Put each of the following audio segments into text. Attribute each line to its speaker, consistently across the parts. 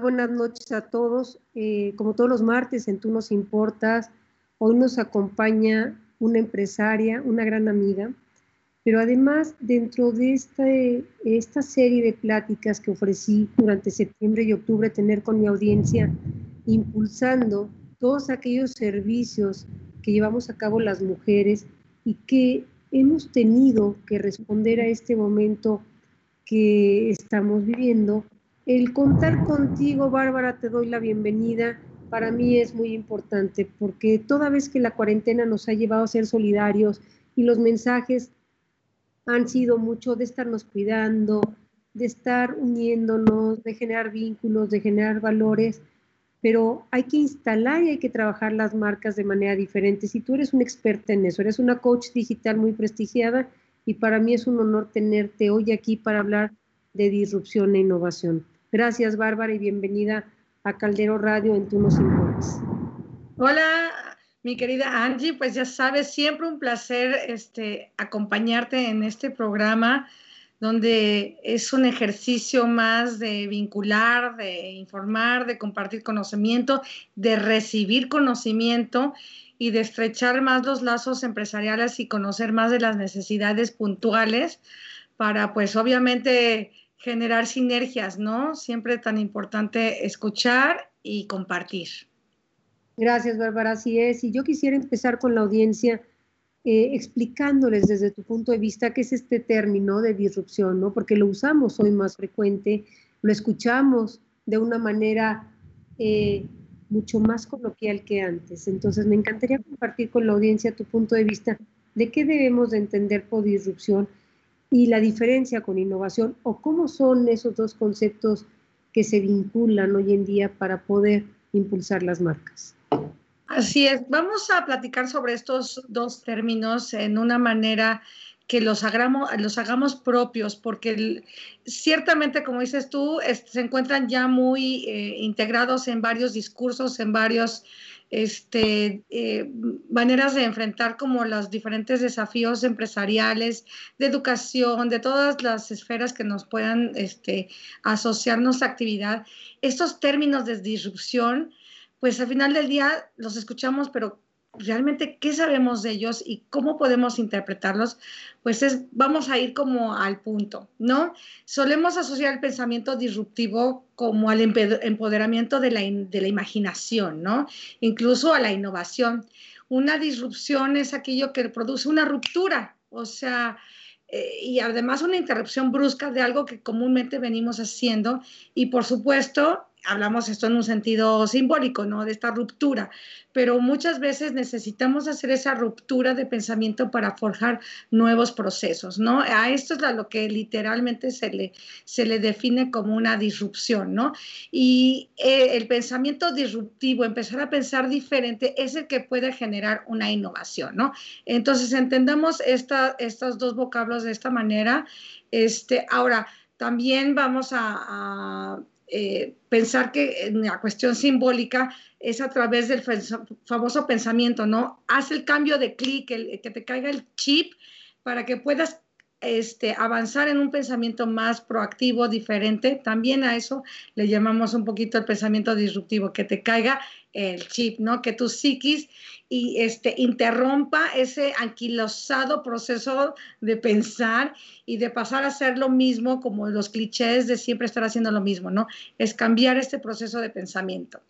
Speaker 1: Buenas noches a todos. Eh, como todos los martes en Tú nos importas, hoy nos acompaña una empresaria, una gran amiga, pero además dentro de este, esta serie de pláticas que ofrecí durante septiembre y octubre tener con mi audiencia, impulsando todos aquellos servicios que llevamos a cabo las mujeres y que hemos tenido que responder a este momento que estamos viviendo. El contar contigo, Bárbara, te doy la bienvenida. Para mí es muy importante porque toda vez que la cuarentena nos ha llevado a ser solidarios y los mensajes han sido mucho de estarnos cuidando, de estar uniéndonos, de generar vínculos, de generar valores, pero hay que instalar y hay que trabajar las marcas de manera diferente. Si tú eres una experta en eso, eres una coach digital muy prestigiada y para mí es un honor tenerte hoy aquí para hablar de disrupción e innovación. Gracias, Bárbara, y bienvenida a Caldero Radio en Tú nos importas.
Speaker 2: Hola, mi querida Angie, pues ya sabes, siempre un placer este, acompañarte en este programa donde es un ejercicio más de vincular, de informar, de compartir conocimiento, de recibir conocimiento y de estrechar más los lazos empresariales y conocer más de las necesidades puntuales para, pues, obviamente generar sinergias, ¿no? Siempre tan importante escuchar y compartir.
Speaker 1: Gracias, Bárbara, así es. Y yo quisiera empezar con la audiencia eh, explicándoles desde tu punto de vista qué es este término de disrupción, ¿no? Porque lo usamos hoy más frecuente, lo escuchamos de una manera eh, mucho más coloquial que antes. Entonces, me encantaría compartir con la audiencia tu punto de vista de qué debemos de entender por disrupción y la diferencia con innovación o cómo son esos dos conceptos que se vinculan hoy en día para poder impulsar las marcas.
Speaker 2: Así es, vamos a platicar sobre estos dos términos en una manera que los hagamos, propios, porque ciertamente, como dices tú, se encuentran ya muy eh, integrados en varios discursos, en varios este, eh, maneras de enfrentar como los diferentes desafíos empresariales, de educación, de todas las esferas que nos puedan este, asociarnos a actividad. Estos términos de disrupción pues al final del día los escuchamos, pero realmente qué sabemos de ellos y cómo podemos interpretarlos, pues es, vamos a ir como al punto, ¿no? Solemos asociar el pensamiento disruptivo como al empoderamiento de la, de la imaginación, ¿no? Incluso a la innovación. Una disrupción es aquello que produce una ruptura, o sea, eh, y además una interrupción brusca de algo que comúnmente venimos haciendo y por supuesto hablamos esto en un sentido simbólico, ¿no? De esta ruptura, pero muchas veces necesitamos hacer esa ruptura de pensamiento para forjar nuevos procesos, ¿no? A esto es lo que literalmente se le, se le define como una disrupción, ¿no? Y eh, el pensamiento disruptivo, empezar a pensar diferente, es el que puede generar una innovación, ¿no? Entonces, entendamos esta, estos dos vocablos de esta manera. Este, ahora, también vamos a eh, pensar que en la cuestión simbólica es a través del famoso pensamiento, ¿no? Haz el cambio de clic, que te caiga el chip para que puedas este, avanzar en un pensamiento más proactivo, diferente. También a eso le llamamos un poquito el pensamiento disruptivo, que te caiga el chip, ¿no? Que tu psiquis y este, interrumpa ese anquilosado proceso de pensar y de pasar a hacer lo mismo como los clichés de siempre estar haciendo lo mismo, ¿no? Es cambiar este proceso de pensamiento.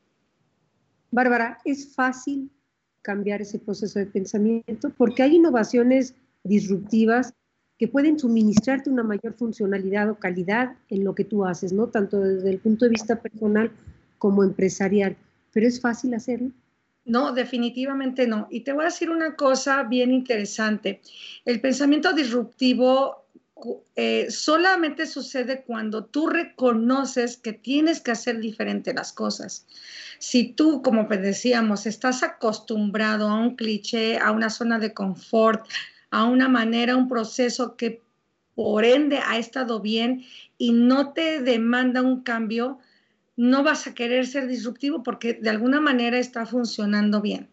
Speaker 1: Bárbara, ¿es fácil cambiar ese proceso de pensamiento? Porque hay innovaciones disruptivas que pueden suministrarte una mayor funcionalidad o calidad en lo que tú haces, ¿no? Tanto desde el punto de vista personal como empresarial pero es fácil hacerlo.
Speaker 2: No, definitivamente no. Y te voy a decir una cosa bien interesante. El pensamiento disruptivo eh, solamente sucede cuando tú reconoces que tienes que hacer diferente las cosas. Si tú, como decíamos, estás acostumbrado a un cliché, a una zona de confort, a una manera, un proceso que por ende ha estado bien y no te demanda un cambio, no vas a querer ser disruptivo porque de alguna manera está funcionando bien.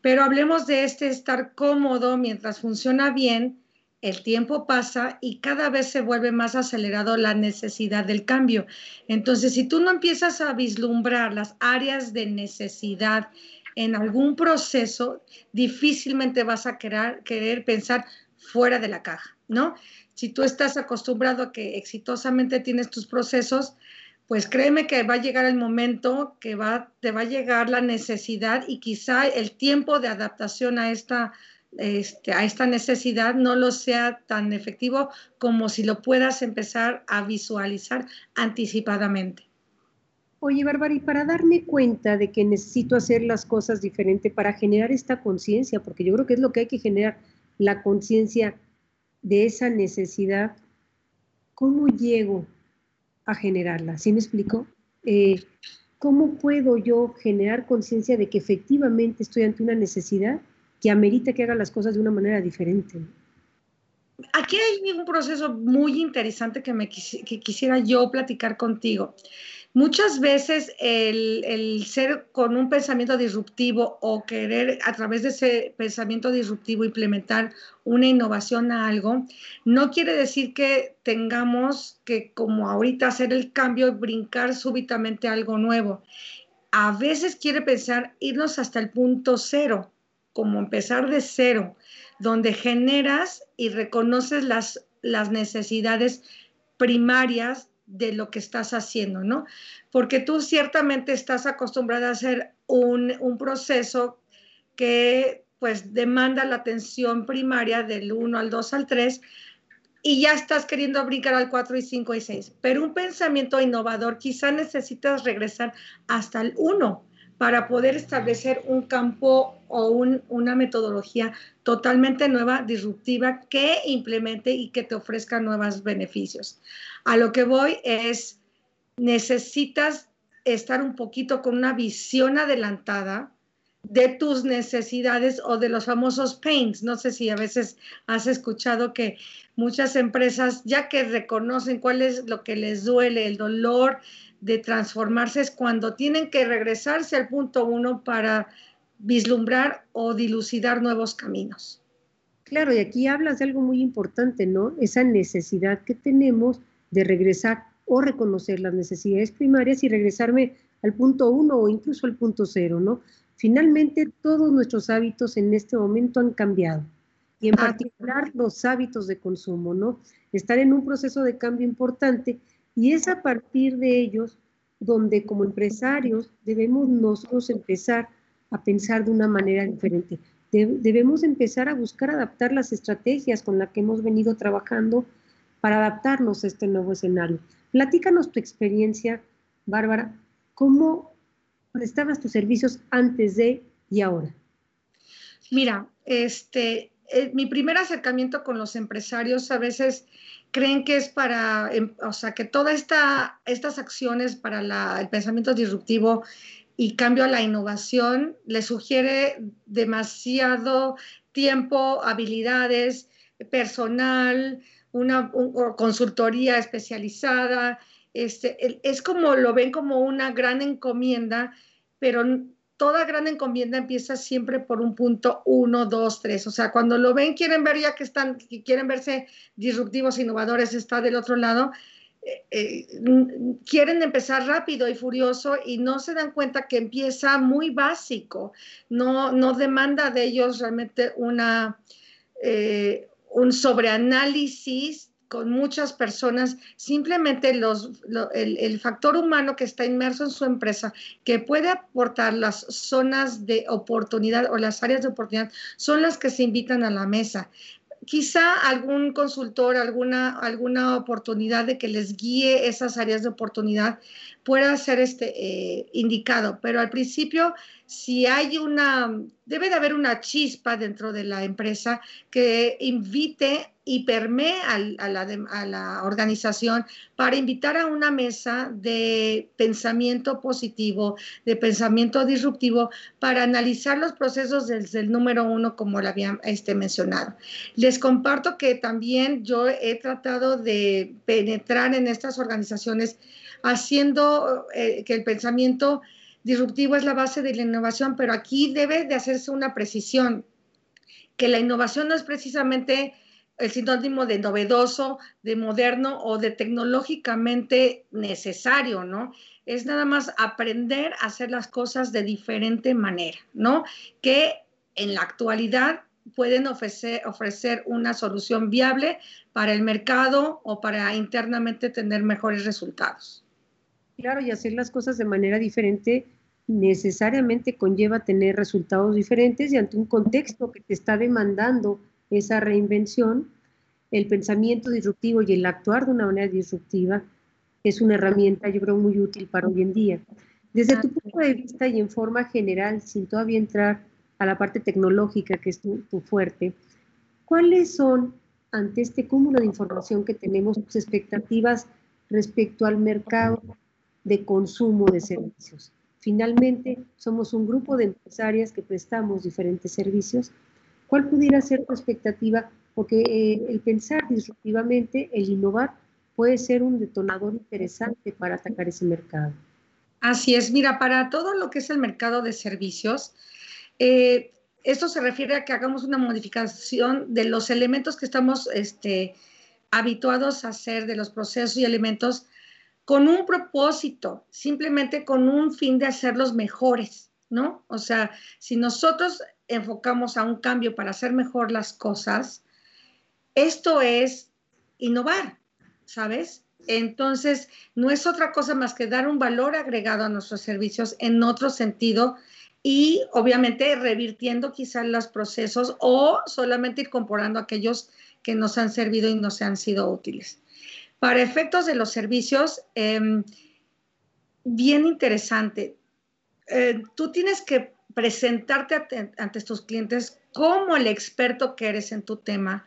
Speaker 2: Pero hablemos de este estar cómodo mientras funciona bien el tiempo pasa y cada vez se vuelve más acelerado la necesidad del cambio. Entonces, si tú no empiezas a vislumbrar las áreas de necesidad en algún proceso, difícilmente vas a querer, pensar fuera de la caja, ¿no? Si tú estás acostumbrado a que exitosamente tienes tus procesos, pues créeme que va a llegar el momento que va, te va a llegar la necesidad y quizá el tiempo de adaptación a esta este, a esta necesidad no lo sea tan efectivo como si lo puedas empezar a visualizar anticipadamente.
Speaker 1: Oye, Bárbara, y para darme cuenta de que necesito hacer las cosas diferente, para generar esta conciencia, porque yo creo que es lo que hay que generar, la conciencia de esa necesidad, ¿cómo llego a generarla? ¿Sí me explico? Eh, ¿Cómo puedo yo generar conciencia de que efectivamente estoy ante una necesidad que amerita que haga las cosas de una manera diferente.
Speaker 2: Aquí hay un proceso muy interesante que, me quisiera yo platicar contigo. Muchas veces el, ser con un pensamiento disruptivo o querer a través de ese pensamiento disruptivo implementar una innovación a algo, no quiere decir que tengamos que como ahorita hacer el cambio y brincar súbitamente algo nuevo. A veces quiere pensar irnos hasta el punto cero como empezar de cero, donde generas y reconoces las, las necesidades primarias de lo que estás haciendo, ¿no? Porque tú ciertamente estás acostumbrada a hacer un, un proceso que pues demanda la atención primaria del 1 al 2 al 3 y ya estás queriendo brincar al 4 y 5 y 6. Pero un pensamiento innovador quizá necesitas regresar hasta el 1 para poder establecer un campo o una metodología totalmente nueva, disruptiva, que implemente y que te ofrezca nuevos beneficios. A lo que voy es, necesitas estar un poquito con una visión adelantada de tus necesidades o de los famosos pains. No sé si a veces has escuchado que muchas empresas, ya que reconocen cuál es lo que les duele, el dolor, de transformarse es cuando tienen que regresarse al punto uno para vislumbrar o dilucidar nuevos caminos.
Speaker 1: Claro, y aquí hablas de algo muy importante, ¿no? Esa necesidad que tenemos de regresar o reconocer las necesidades primarias y regresarme al punto uno o incluso al punto cero, ¿no? Finalmente, todos nuestros hábitos en este momento han cambiado y en ah, particular los hábitos de consumo, ¿no? Estar en un proceso de cambio importante y es a partir de ellos donde como empresarios debemos nosotros empezar a pensar de una manera diferente. debemos empezar a buscar adaptar las estrategias con las que hemos venido trabajando para adaptarnos a este nuevo escenario. Platícanos tu experiencia, Bárbara, ¿cómo prestabas tus servicios antes de y ahora?
Speaker 2: Mira, este, eh, mi primer acercamiento con los empresarios a veces creen que es para, em, o sea, que todas esta, estas acciones para el pensamiento disruptivo y cambio a la innovación les sugiere demasiado tiempo, habilidades, personal, una consultoría especializada. Este, es como lo ven como una gran encomienda, pero toda gran encomienda empieza siempre por un punto uno, dos, tres. O sea, cuando lo ven, quieren ver ya que están, quieren verse disruptivos, innovadores, está del otro lado. Eh, eh, quieren empezar rápido y furioso y no se dan cuenta que empieza muy básico, no, no demanda de ellos realmente una, eh, un sobreanálisis con muchas personas, simplemente los, el, factor humano que está inmerso en su empresa, que puede aportar las zonas de oportunidad o las áreas de oportunidad, son las que se invitan a la mesa. Quizá algún consultor, alguna, alguna oportunidad de que les guíe esas áreas de oportunidad pueda ser este, eh, indicado, pero al principio si hay una, debe de haber una chispa dentro de la empresa que invite y permee a, la, a, la, organización para invitar a una mesa de pensamiento positivo, de pensamiento disruptivo, para analizar los procesos desde el número uno, como lo había este, mencionado. Les comparto que también yo he tratado de penetrar en estas organizaciones haciendo eh, que el pensamiento disruptivo es la base de la innovación, pero aquí debe de hacerse una precisión, que la innovación no es precisamente el sinónimo de novedoso, de moderno o de tecnológicamente necesario, ¿no? Es nada más aprender a hacer las cosas de diferente manera, ¿no? Que en la actualidad pueden ofrecer, ofrecer una solución viable para el mercado o para internamente tener mejores resultados.
Speaker 1: Claro, y hacer las cosas de manera diferente necesariamente conlleva tener resultados diferentes y ante un contexto que te está demandando esa reinvención, el pensamiento disruptivo y el actuar de una manera disruptiva es una herramienta, yo creo, muy útil para hoy en día. Desde tu punto de vista y en forma general, sin todavía entrar a la parte tecnológica, que es tu, fuerte, ¿cuáles son, ante este cúmulo de información que tenemos, tus expectativas respecto al mercado de consumo de servicios? Finalmente, somos un grupo de empresarias que prestamos diferentes servicios. ¿Cuál pudiera ser tu expectativa? Porque eh, el pensar disruptivamente, el innovar, puede ser un detonador interesante para atacar ese mercado.
Speaker 2: Así es, mira, para todo lo que es el mercado de servicios, eh, esto se refiere a que hagamos una modificación de los elementos que estamos este, habituados a hacer, de los procesos y elementos, con un propósito, simplemente con un fin de hacerlos mejores, ¿no? O sea, si nosotros enfocamos a un cambio para hacer mejor las cosas, esto es innovar, ¿sabes? Entonces, no es otra cosa más que dar un valor agregado a nuestros servicios en otro sentido y obviamente revirtiendo quizás los procesos o solamente incorporando aquellos que nos han servido y nos han sido útiles. Para efectos de los servicios, em, bien interesante. Eh, tú tienes que presentarte ante, ante tus clientes como el experto que eres en tu tema,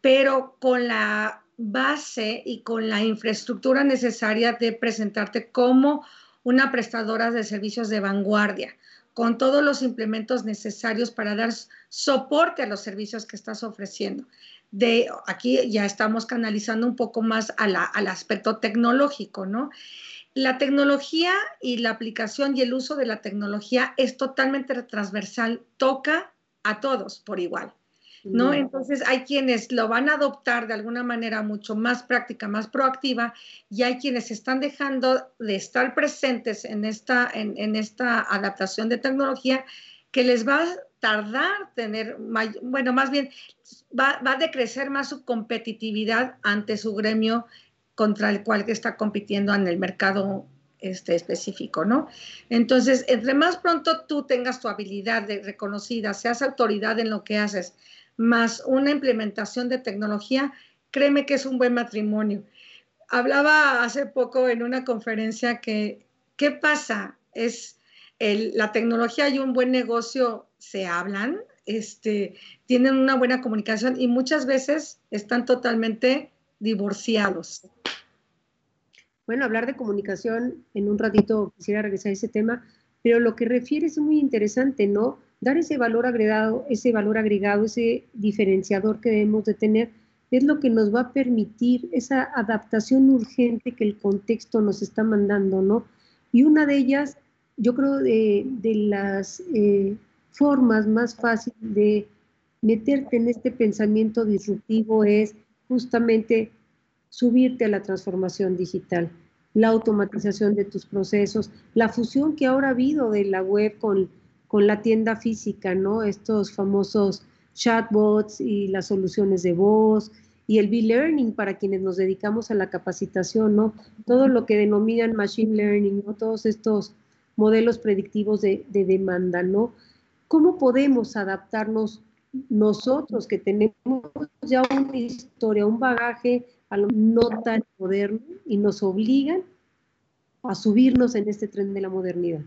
Speaker 2: pero con la base y con la infraestructura necesaria de presentarte como una prestadora de servicios de vanguardia con todos los implementos necesarios para dar soporte a los servicios que estás ofreciendo. De, aquí ya estamos canalizando un poco más al aspecto tecnológico, ¿no? La tecnología y la aplicación y el uso de la tecnología es totalmente transversal, toca a todos por igual. ¿no? Entonces hay quienes lo van a adoptar de alguna manera mucho más práctica, más proactiva, y hay quienes están dejando de estar presentes en esta, en, esta adaptación de tecnología que les va a tardar tener, bueno, más bien va, va a decrecer más su competitividad ante su gremio contra el cual está compitiendo en el mercado este, específico, ¿no? Entonces, entre más pronto tú tengas tu habilidad reconocida, seas autoridad en lo que haces, más una implementación de tecnología, créeme que es un buen matrimonio. Hablaba hace poco en una conferencia que, ¿qué pasa? Es la tecnología y un buen negocio se hablan, este, tienen una buena comunicación y muchas veces están totalmente divorciados.
Speaker 1: Bueno, hablar de comunicación en un ratito quisiera regresar a ese tema, pero lo que refiere es muy interesante, ¿no? dar ese valor agregado, ese valor agregado, ese diferenciador que debemos de tener, es lo que nos va a permitir esa adaptación urgente que el contexto nos está mandando, ¿no? Y una de ellas, yo creo, de, las eh, formas más fáciles de meterte en este pensamiento disruptivo es justamente subirte a la transformación digital, la automatización de tus procesos, la fusión que ahora ha habido de la web con con la tienda física, ¿no? Estos famosos chatbots y las soluciones de voz y el B-Learning para quienes nos dedicamos a la capacitación, ¿no? Todo lo que denominan Machine Learning, ¿no? Todos estos modelos predictivos de, demanda, ¿no? ¿Cómo podemos adaptarnos nosotros que tenemos ya una historia, un bagaje no tan moderno y nos obligan a subirnos en este tren de la modernidad?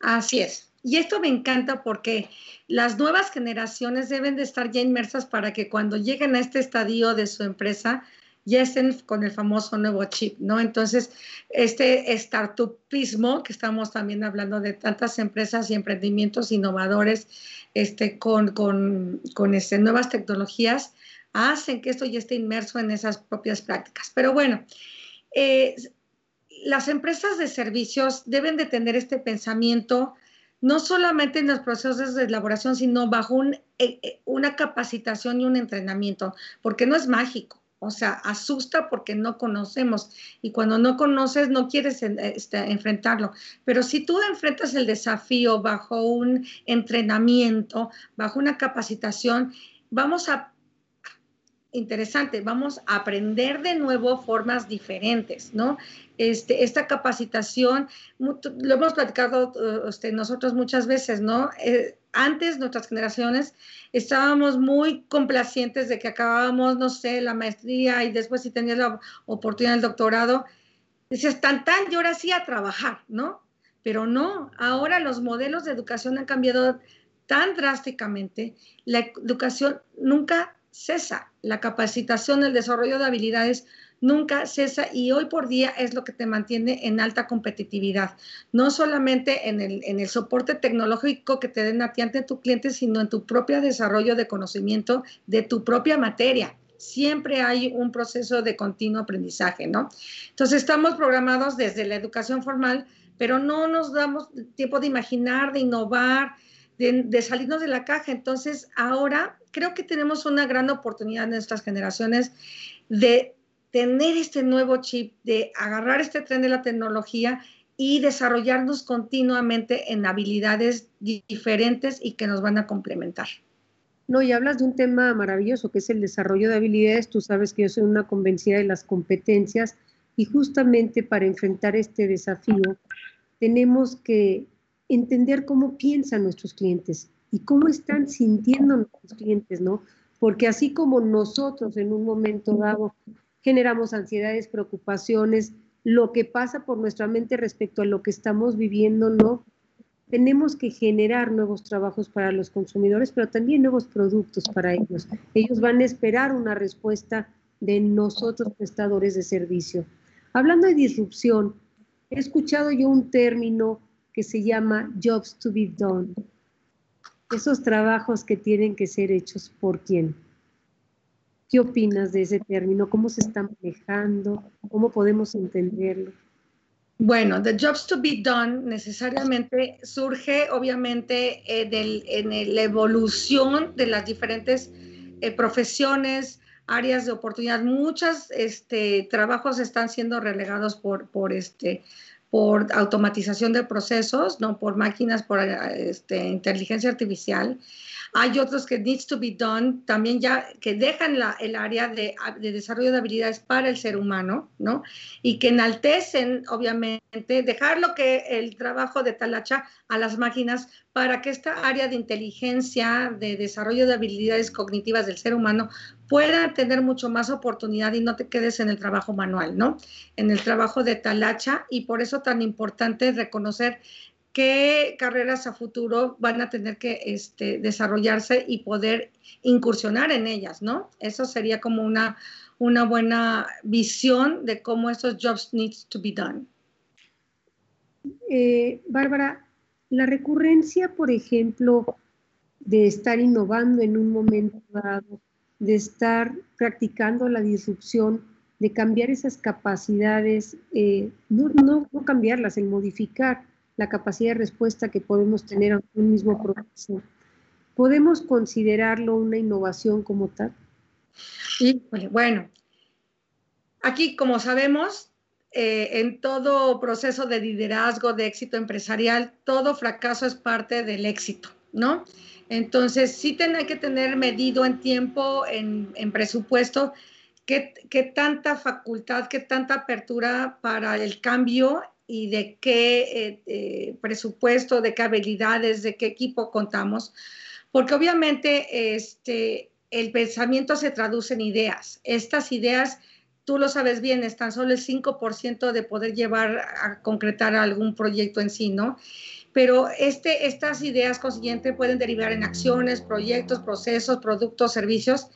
Speaker 2: Así es. Y esto me encanta porque las nuevas generaciones deben de estar ya inmersas para que cuando lleguen a este estadio de su empresa ya estén con el famoso nuevo chip, ¿no? Entonces, este startupismo, que estamos también hablando de tantas empresas y emprendimientos innovadores este, con, con, con este, nuevas tecnologías, hacen que esto ya esté inmerso en esas propias prácticas. Pero bueno, eh, las empresas de servicios deben de tener este pensamiento no solamente en los procesos de elaboración, sino bajo eh, eh, una capacitación y un entrenamiento, porque no es mágico. O sea, asusta porque no conocemos y cuando no conoces no quieres este, enfrentarlo. Pero si tú enfrentas el desafío bajo un entrenamiento, bajo una capacitación, vamos a interesante, vamos a aprender de nuevo formas diferentes, ¿no? Este, esta capacitación, lo hemos platicado este, nosotros muchas veces, ¿no? Eh, antes nuestras generaciones estábamos muy complacientes de que acabábamos, no sé, la maestría y después si tenías la oportunidad del doctorado, dices, tan tan, y ahora sí a trabajar, ¿no? Pero no, ahora los modelos de educación han cambiado tan drásticamente, la educación nunca cesa, la capacitación, el desarrollo de habilidades nunca cesa y hoy por día es lo que te mantiene en alta competitividad, no solamente en el, en el soporte tecnológico que te den a ti ante tu cliente, sino en tu propio desarrollo de conocimiento de tu propia materia. Siempre hay un proceso de continuo aprendizaje, ¿no? Entonces estamos programados desde la educación formal, pero no nos damos tiempo de imaginar, de innovar, de, de salirnos de la caja. Entonces ahora creo que tenemos una gran oportunidad en nuestras generaciones de tener este nuevo chip, de agarrar este tren de la tecnología y desarrollarnos continuamente en habilidades diferentes y que nos van a complementar.
Speaker 1: No, y hablas de un tema maravilloso que es el desarrollo de habilidades. Tú sabes que yo soy una convencida de las competencias y justamente para enfrentar este desafío tenemos que entender cómo piensan nuestros clientes y cómo están sintiendo nuestros clientes, ¿no? Porque así como nosotros en un momento dado generamos ansiedades, preocupaciones, lo que pasa por nuestra mente respecto a lo que estamos viviendo, ¿no? Tenemos que generar nuevos trabajos para los consumidores, pero también nuevos productos para ellos. Ellos van a esperar una respuesta de nosotros prestadores de servicio. Hablando de disrupción, he escuchado yo un término que se llama jobs to be done. Esos trabajos que tienen que ser hechos por quién. ¿Qué opinas de ese término? ¿Cómo se está manejando? ¿Cómo podemos entenderlo?
Speaker 2: Bueno, the jobs to be done necesariamente surge obviamente eh, en la evolución de las diferentes eh, profesiones, áreas de oportunidad. Muchos este, trabajos están siendo relegados por, por, este, por automatización de procesos, no por máquinas, por este, inteligencia artificial. Hay otros que needs to be done, también ya que dejan el área de, de, desarrollo de habilidades para el ser humano, ¿no? Y que enaltecen, obviamente, dejar lo que el trabajo de talacha a las máquinas para que esta área de inteligencia, de desarrollo de habilidades cognitivas del ser humano pueda tener mucho más oportunidad y no te quedes en el trabajo manual, ¿no? En el trabajo de talacha y por eso tan importante reconocer qué carreras a futuro van a tener que este, desarrollarse y poder incursionar en ellas, ¿no? Eso sería como una, buena visión de cómo esos jobs need to be done.
Speaker 1: Eh, Bárbara, la recurrencia, por ejemplo, de estar innovando en un momento dado, de estar practicando la disrupción, de cambiar esas capacidades, eh, no, no, no cambiarlas, el modificar la capacidad de respuesta que podemos tener a un mismo proceso. ¿Podemos considerarlo una innovación como tal?
Speaker 2: Y bueno, aquí como sabemos, eh, en todo proceso de liderazgo, de éxito empresarial, todo fracaso es parte del éxito, ¿no? Entonces, sí hay que tener medido en tiempo, en, en presupuesto, qué, qué, tanta facultad, qué tanta apertura para el cambio y de qué eh, eh, presupuesto, de qué habilidades, de qué equipo contamos, porque obviamente este, el pensamiento se traduce en ideas. Estas ideas, tú lo sabes bien, están solo el 5% de poder llevar a concretar algún proyecto en sí, ¿no? Pero este, estas ideas consiguientes pueden derivar en acciones, proyectos, procesos, productos, servicios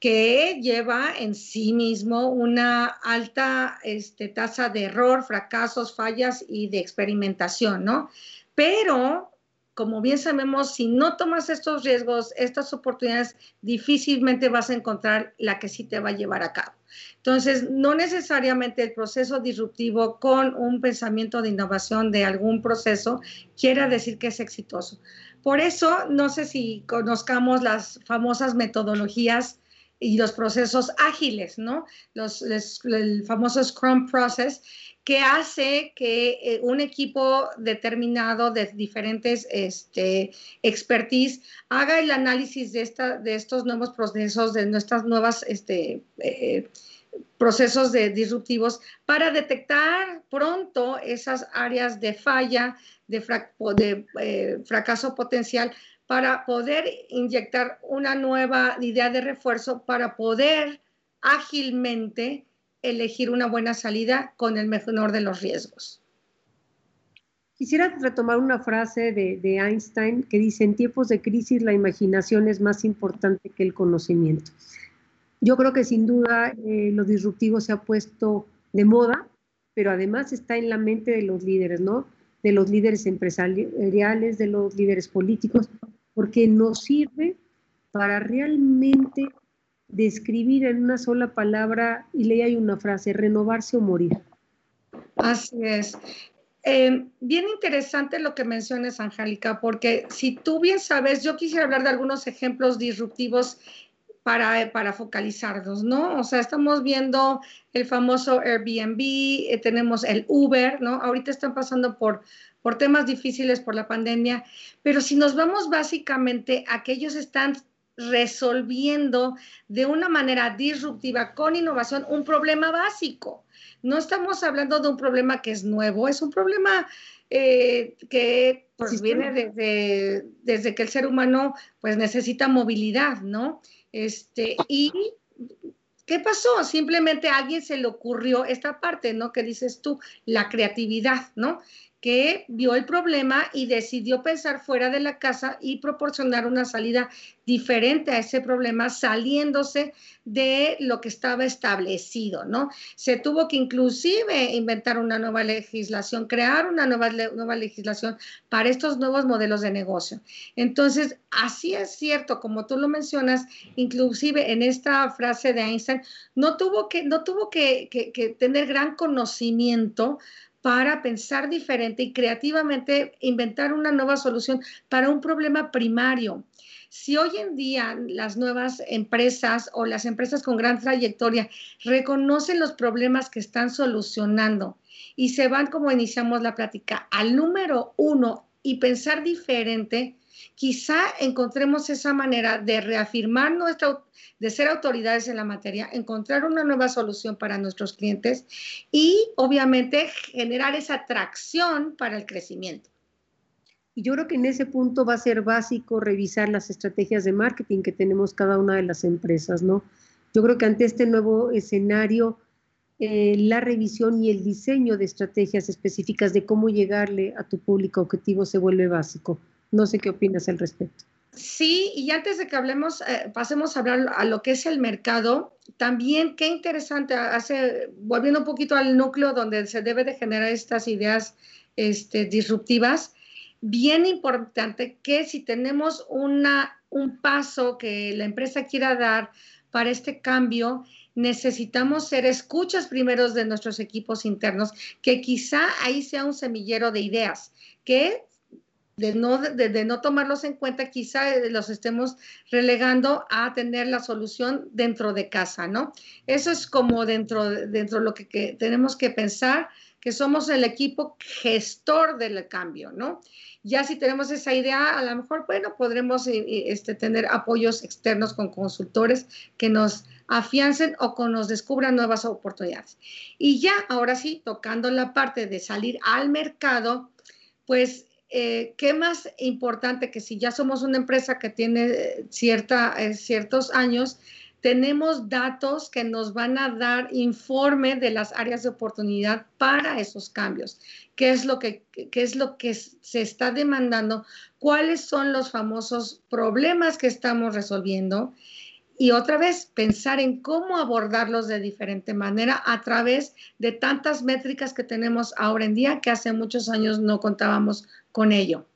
Speaker 2: que lleva en sí mismo una alta este, tasa de error, fracasos, fallas y de experimentación, ¿no? Pero como bien sabemos, si no tomas estos riesgos, estas oportunidades, difícilmente vas a encontrar la que sí te va a llevar a cabo. Entonces, no necesariamente el proceso disruptivo con un pensamiento de innovación de algún proceso quiera decir que es exitoso. Por eso, no sé si conozcamos las famosas metodologías y los procesos ágiles, ¿no? Los, el famoso Scrum Process, que hace que eh, un equipo determinado de diferentes este, expertise haga el análisis de, esta, de estos nuevos procesos, de nuestras nuevas este, eh, procesos de disruptivos para detectar pronto esas áreas de falla, de, de eh, fracaso potencial, para poder inyectar una nueva idea de refuerzo, para poder ágilmente elegir una buena salida con el menor de los riesgos.
Speaker 1: Quisiera retomar una frase de, Einstein que dice, en tiempos de crisis la imaginación es más importante que el conocimiento. Yo creo que sin duda eh, lo disruptivo se ha puesto de moda, pero además está en la mente de los líderes, ¿no? De los líderes empresariales, de los líderes políticos, porque nos sirve para realmente describir en una sola palabra y le hay una frase, renovarse o morir.
Speaker 2: Así es. Eh, bien interesante lo que mencionas, Angélica, porque si tú bien sabes, yo quisiera hablar de algunos ejemplos disruptivos para, para focalizarnos, ¿no? O sea, estamos viendo el famoso Airbnb, eh, tenemos el Uber, ¿no? Ahorita están pasando por, por temas difíciles por la pandemia, pero si nos vamos básicamente a que ellos están resolviendo de una manera disruptiva con innovación un problema básico. No estamos hablando de un problema que es nuevo, es un problema eh, que pues, viene desde, desde, que el ser humano pues necesita movilidad, ¿no? Este, y ¿qué pasó? Simplemente a alguien se le ocurrió esta parte, ¿no? Que dices tú, la creatividad, ¿no? Que vio el problema y decidió pensar fuera de la casa y proporcionar una salida diferente a ese problema, saliéndose de lo que estaba establecido, ¿no? Se tuvo que inclusive inventar una nueva legislación, crear una nueva, nueva legislación para estos nuevos modelos de negocio. Entonces, así es cierto, como tú lo mencionas, inclusive en esta frase de Einstein, no tuvo que, no tuvo que, que tener gran conocimiento para pensar diferente y creativamente inventar una nueva solución para un problema primario. Si hoy en día las nuevas empresas o las empresas con gran trayectoria reconocen los problemas que están solucionando y se van, como iniciamos la plática, al número uno y pensar diferente, quizá encontremos esa manera de reafirmar nuestra, de ser autoridades en la materia, encontrar una nueva solución para nuestros clientes y obviamente generar esa atracción para el crecimiento.
Speaker 1: Y yo creo que en ese punto va a ser básico revisar las estrategias de marketing que tenemos cada una de las empresas, ¿no? Yo creo que ante este nuevo escenario, eh, la revisión y el diseño de estrategias específicas de cómo llegarle a tu público objetivo se vuelve básico. No sé qué opinas al respecto.
Speaker 2: Sí, y antes de que hablemos, eh, pasemos a hablar a lo que es el mercado, también qué interesante, hace, volviendo un poquito al núcleo donde se debe de generar estas ideas este, disruptivas, bien importante que si tenemos un paso que la empresa quiera dar para este cambio, necesitamos ser escuchas primeros de nuestros equipos internos, que quizá ahí sea un semillero de ideas, que de no, de, no tomarlos en cuenta, quizá eh, los estemos relegando a tener la solución dentro de casa, ¿no? Eso es como dentro, dentro de lo que, tenemos que pensar, que somos el equipo gestor del cambio, ¿no? Ya si tenemos esa idea, a lo mejor, bueno, podremos eh, eh, este, tener apoyos externos con consultores que nos afiancen o que nos descubran nuevas oportunidades. Y ya, ahora sí, tocando la parte de salir al mercado, pues eh, ¿qué más importante que si ya somos una empresa que tiene eh, cierta, eh, ciertos años, tenemos datos que nos van a dar informe de las áreas de oportunidad para esos cambios? ¿Qué es lo que, qué es lo que se está demandando? ¿Cuáles son los famosos problemas que estamos resolviendo? Y otra vez pensar en cómo abordarlos de diferente manera a través de tantas métricas que tenemos ahora en día que hace muchos años no contábamos con ello.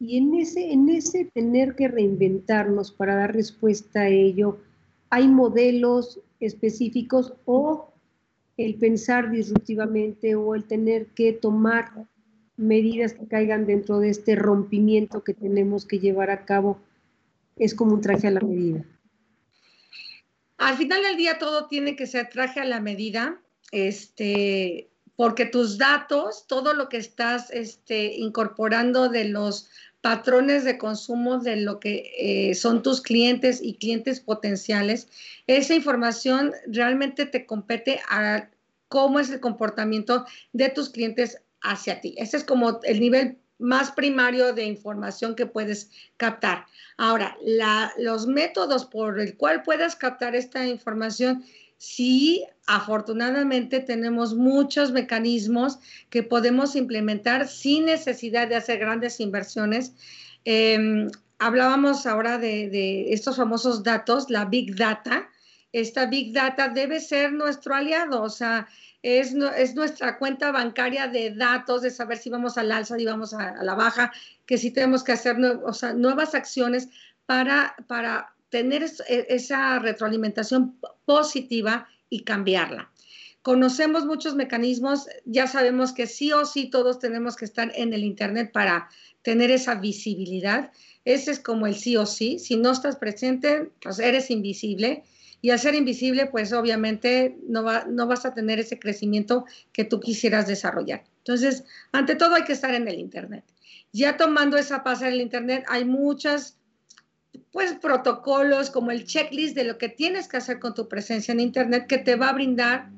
Speaker 1: Y en ese, en ese tener que reinventarnos para dar respuesta a ello, hay modelos específicos o el pensar disruptivamente o el tener que tomar medidas que caigan dentro de este rompimiento que tenemos que llevar a cabo es como un traje a la medida.
Speaker 2: Al final del día todo tiene que ser traje a la medida, este, porque tus datos, todo lo que estás este, incorporando de los patrones de consumo de lo que eh, son tus clientes y clientes potenciales, esa información realmente te compete a cómo es el comportamiento de tus clientes hacia ti. Ese es como el nivel más primario de información que puedes captar. Ahora, los métodos por el cual puedas captar esta información, sí, afortunadamente tenemos muchos mecanismos que podemos implementar sin necesidad de hacer grandes inversiones. Em, hablábamos ahora de, de estos famosos datos, la Big Data. Esta Big Data debe ser nuestro aliado, o sea, es, nuestra cuenta bancaria de datos, de saber si vamos al alza, y vamos a, la baja, que si tenemos que hacer nuevas acciones para, para tener e, esa retroalimentación positiva y cambiarla. Conocemos muchos mecanismos, ya sabemos que sí o sí todos tenemos que estar en el Internet para tener esa visibilidad. Ese es como el sí o sí. Si no estás presente, pues eres invisible y al ser invisible, pues obviamente no, vas a tener ese crecimiento que tú quisieras desarrollar. Entonces, ante todo hay que estar en el Internet. Ya tomando esa pasa en el Internet, hay muchas pues protocolos como el checklist de lo que tienes que hacer con tu presencia en Internet que te va a brindar,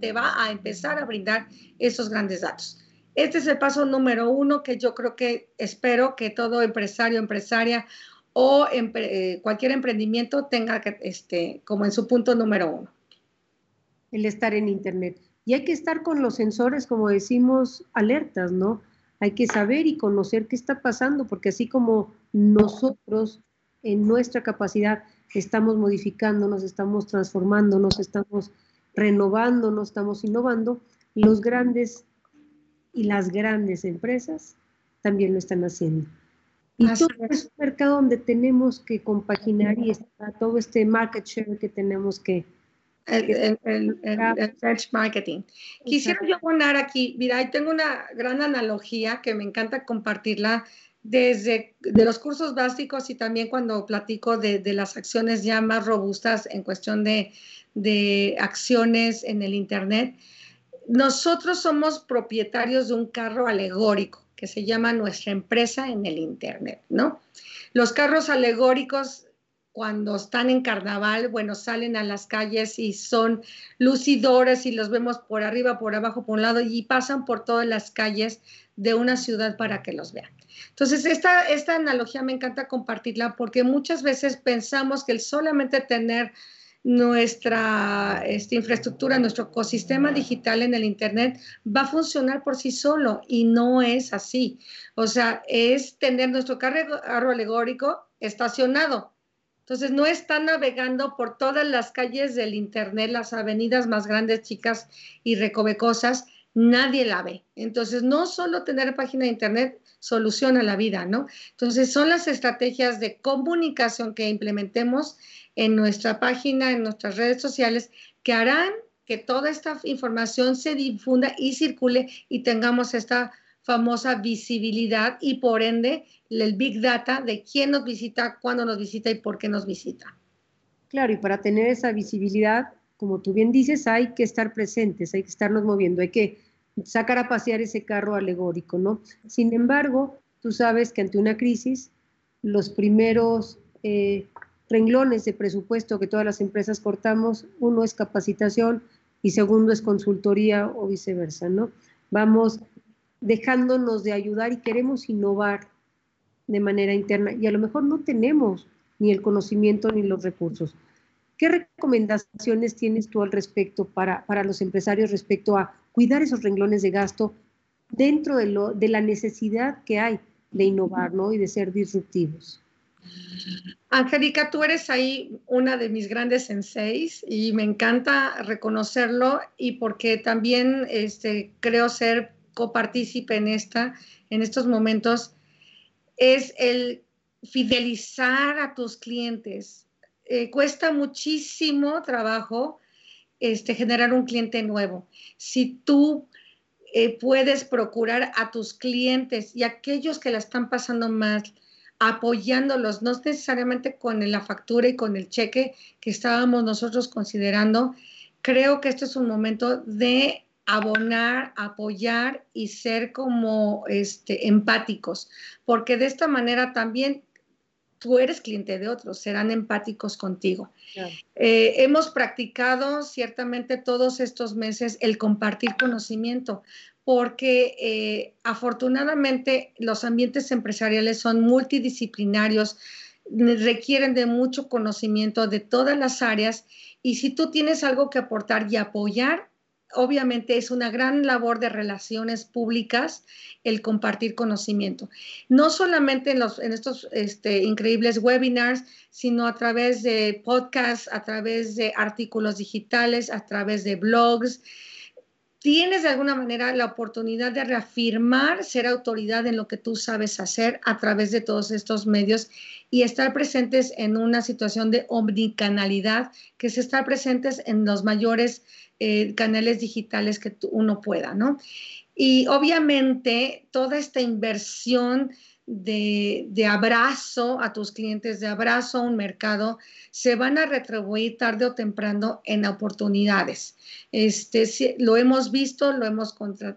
Speaker 2: te va a empezar a brindar esos grandes datos. Este es el paso número uno que yo creo que espero que todo empresario, empresaria o eh, cualquier emprendimiento tenga que, este, como en su punto número uno.
Speaker 1: El estar en Internet. Y hay que estar con los sensores, como decimos, alertas, ¿no? Hay que saber y conocer qué está pasando, porque así como nosotros en nuestra capacidad estamos modificándonos, estamos transformándonos, estamos renovándonos, estamos innovando, los grandes y las grandes empresas también lo están haciendo. Y todo es. un mercado donde tenemos que compaginar y está todo este market share que tenemos que...
Speaker 2: El, el, search marketing. Quisiera yo poner aquí, mira, tengo una gran analogía que me encanta compartirla desde de los cursos básicos y también cuando platico de, de las acciones ya más robustas en cuestión de, de acciones en el Internet. Nosotros somos propietarios de un carro alegórico que se llama Nuestra empresa en el Internet, ¿no? Los carros alegóricos cuando están en carnaval, bueno, salen a las calles y son lucidores y los vemos por arriba, por abajo, por un lado y pasan por todas las calles de una ciudad para que los vean. Entonces, esta, esta analogía me encanta compartirla porque muchas veces pensamos que el solamente tener nuestra esta infraestructura, nuestro ecosistema digital en el Internet va a funcionar por sí solo y no es así. O sea, es tener nuestro carro alegórico estacionado. Entonces, no está navegando por todas las calles del Internet, las avenidas más grandes, chicas y recovecosas, nadie la ve. Entonces, no solo tener página de Internet soluciona la vida, ¿no? Entonces, son las estrategias de comunicación que implementemos en nuestra página, en nuestras redes sociales, que harán que toda esta información se difunda y circule y tengamos esta famosa visibilidad y por ende el big data de quién nos visita, cuándo nos visita y por qué nos visita.
Speaker 1: Claro, y para tener esa visibilidad, como tú bien dices, hay que estar presentes, hay que estarnos moviendo, hay que sacar a pasear ese carro alegórico, ¿no? Sin embargo, tú sabes que ante una crisis, los primeros eh, renglones de presupuesto que todas las empresas cortamos, uno es capacitación y segundo es consultoría o viceversa, ¿no? Vamos dejándonos de ayudar y queremos innovar de manera interna y a lo mejor no tenemos ni el conocimiento ni los recursos. ¿Qué recomendaciones tienes tú al respecto para, para los empresarios respecto a cuidar esos renglones de gasto dentro de, lo, de la necesidad que hay de innovar ¿no? y de ser disruptivos?
Speaker 2: Angélica, tú eres ahí una de mis grandes senseis y me encanta reconocerlo y porque también este, creo ser copartícipe en, esta, en estos momentos. es el fidelizar a tus clientes. Eh, cuesta muchísimo trabajo este, generar un cliente nuevo. Si tú eh, puedes procurar a tus clientes y aquellos que la están pasando mal, apoyándolos, no necesariamente con la factura y con el cheque que estábamos nosotros considerando, creo que este es un momento de abonar, apoyar y ser como este, empáticos, porque de esta manera también tú eres cliente de otros, serán empáticos contigo. Eh, hemos practicado ciertamente todos estos meses el compartir conocimiento, porque eh, afortunadamente los ambientes empresariales son multidisciplinarios, requieren de mucho conocimiento de todas las áreas y si tú tienes algo que aportar y apoyar, obviamente es una gran labor de relaciones públicas el compartir conocimiento. No solamente en, los, en estos este, increíbles webinars, sino a través de podcasts, a través de artículos digitales, a través de blogs, tienes de alguna manera la oportunidad de reafirmar ser autoridad en lo que tú sabes hacer a través de todos estos medios y estar presentes en una situación de omnicanalidad, que es estar presentes en los mayores eh, canales digitales que uno pueda, ¿no? Y obviamente toda esta inversión de, abrazo a tus clientes, de abrazo a un mercado, se van a retribuir tarde o temprano en oportunidades. Este, lo hemos visto, lo hemos